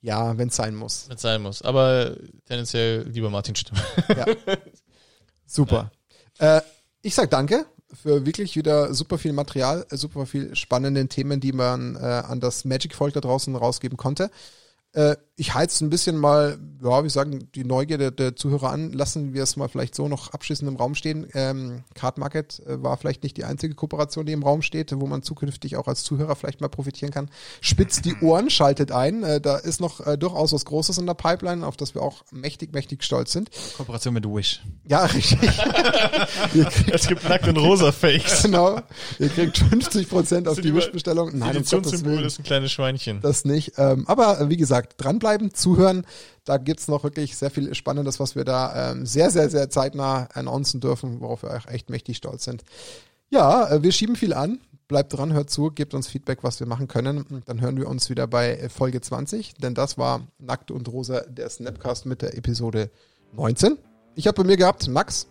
ja wenn es sein muss. wenn es sein muss. Aber tendenziell lieber Martins Stimme. Ja. Super. Äh, ich sag danke für wirklich wieder super viel Material, äh, super viel spannenden Themen, die man äh, an das Magic-Volk da draußen rausgeben konnte. Äh, ich heiz ein bisschen mal, ja, wie sagen, die Neugierde der Zuhörer an. Lassen wir es mal vielleicht so noch abschließend im Raum stehen. Ähm, Card Market äh, war vielleicht nicht die einzige Kooperation, die im Raum steht, wo man zukünftig auch als Zuhörer vielleicht mal profitieren kann. Spitzt die Ohren, schaltet ein. Äh, da ist noch äh, durchaus was Großes in der Pipeline, auf das wir auch mächtig, mächtig stolz sind. Kooperation mit Wish. Ja, richtig. Es gibt nackt und rosa Fakes. genau, ihr kriegt 50 Prozent auf die. Das Nein, um Willen. ist ein kleines Schweinchen. Das nicht. Ähm, aber äh, wie gesagt, dranbleiben, zuhören. Da gibt's noch wirklich sehr viel Spannendes, was wir da ähm, sehr, sehr, sehr zeitnah announcen dürfen, worauf wir auch echt mächtig stolz sind. Ja, äh, wir schieben viel an. Bleibt dran, hört zu, gebt uns Feedback, was wir machen können. Dann hören wir uns wieder bei Folge 20, denn das war Nackt und Rosa, der Snapcast mit der Episode 19. Ich habe bei mir gehabt, Max,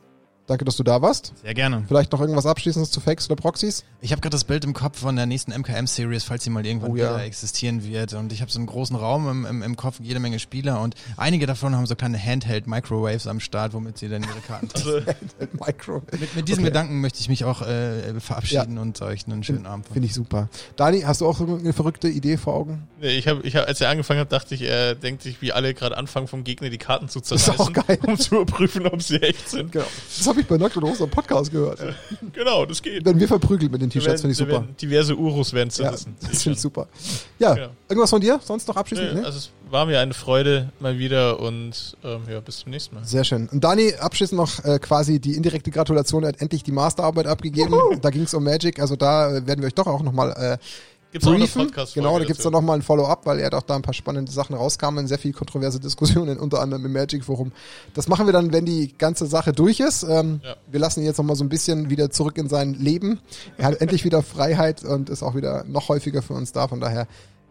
danke, dass du da warst. Sehr gerne. Vielleicht noch irgendwas Abschließendes zu Fakes oder Proxys? Ich habe gerade das Bild im Kopf von der nächsten MKM-Series, falls sie mal irgendwann Oh ja. wieder existieren wird. Und ich habe so einen großen Raum im, im, im Kopf, jede Menge Spieler und einige davon haben so kleine Handheld-Microwaves am Start, womit sie dann ihre Karten Also, Micro. Mit, mit diesem Okay. Gedanken möchte ich mich auch äh, verabschieden und euch einen schönen Abend. Finde ich super. Dani, hast du auch so eine verrückte Idee vor Augen? nee, ich hab, ich hab, als er angefangen hat, dachte ich, er denkt sich, wie alle gerade anfangen, vom Gegner die Karten zu ist zerreißen, auch geil. um zu überprüfen, ob sie echt sind. Genau. Habe ich bei Nackt und Rosa im Podcast gehört. Genau, das geht. Werden wir verprügelt mit den T-Shirts, finde ich super. Diverse Urus werden Ja, zerrissen. das finde ich super. Ja, Ja. irgendwas von dir? Sonst noch abschließend? Nö, ne? Also es war mir eine Freude mal wieder und ähm, ja, bis zum nächsten Mal. Sehr schön. Und Dani, abschließend noch äh, quasi die indirekte Gratulation. Er hat endlich die Masterarbeit abgegeben. Da ging es um Magic. Also da äh, werden wir euch doch auch nochmal äh, Gibt's auch eine briefen. podcast Genau, da gibt's dann nochmal ein Follow-up, weil er hat auch da ein paar spannende Sachen rauskamen, sehr viel kontroverse Diskussionen, unter anderem im Magic Forum. Das machen wir dann, wenn die ganze Sache durch ist. Ähm, Ja. Wir lassen ihn jetzt nochmal so ein bisschen wieder zurück in sein Leben. Er hat endlich wieder Freiheit und ist auch wieder noch häufiger für uns da. Von daher,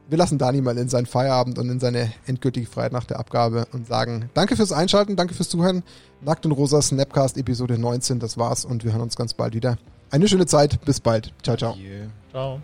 wir lassen Dani mal in seinen Feierabend und in seine endgültige Freiheit nach der Abgabe und sagen Danke fürs Einschalten, danke fürs Zuhören. Nackt und Rosa Snapcast Episode 19, das war's und wir hören uns ganz bald wieder. Eine schöne Zeit, bis bald. Ciao, ciao. Yeah. Ciao.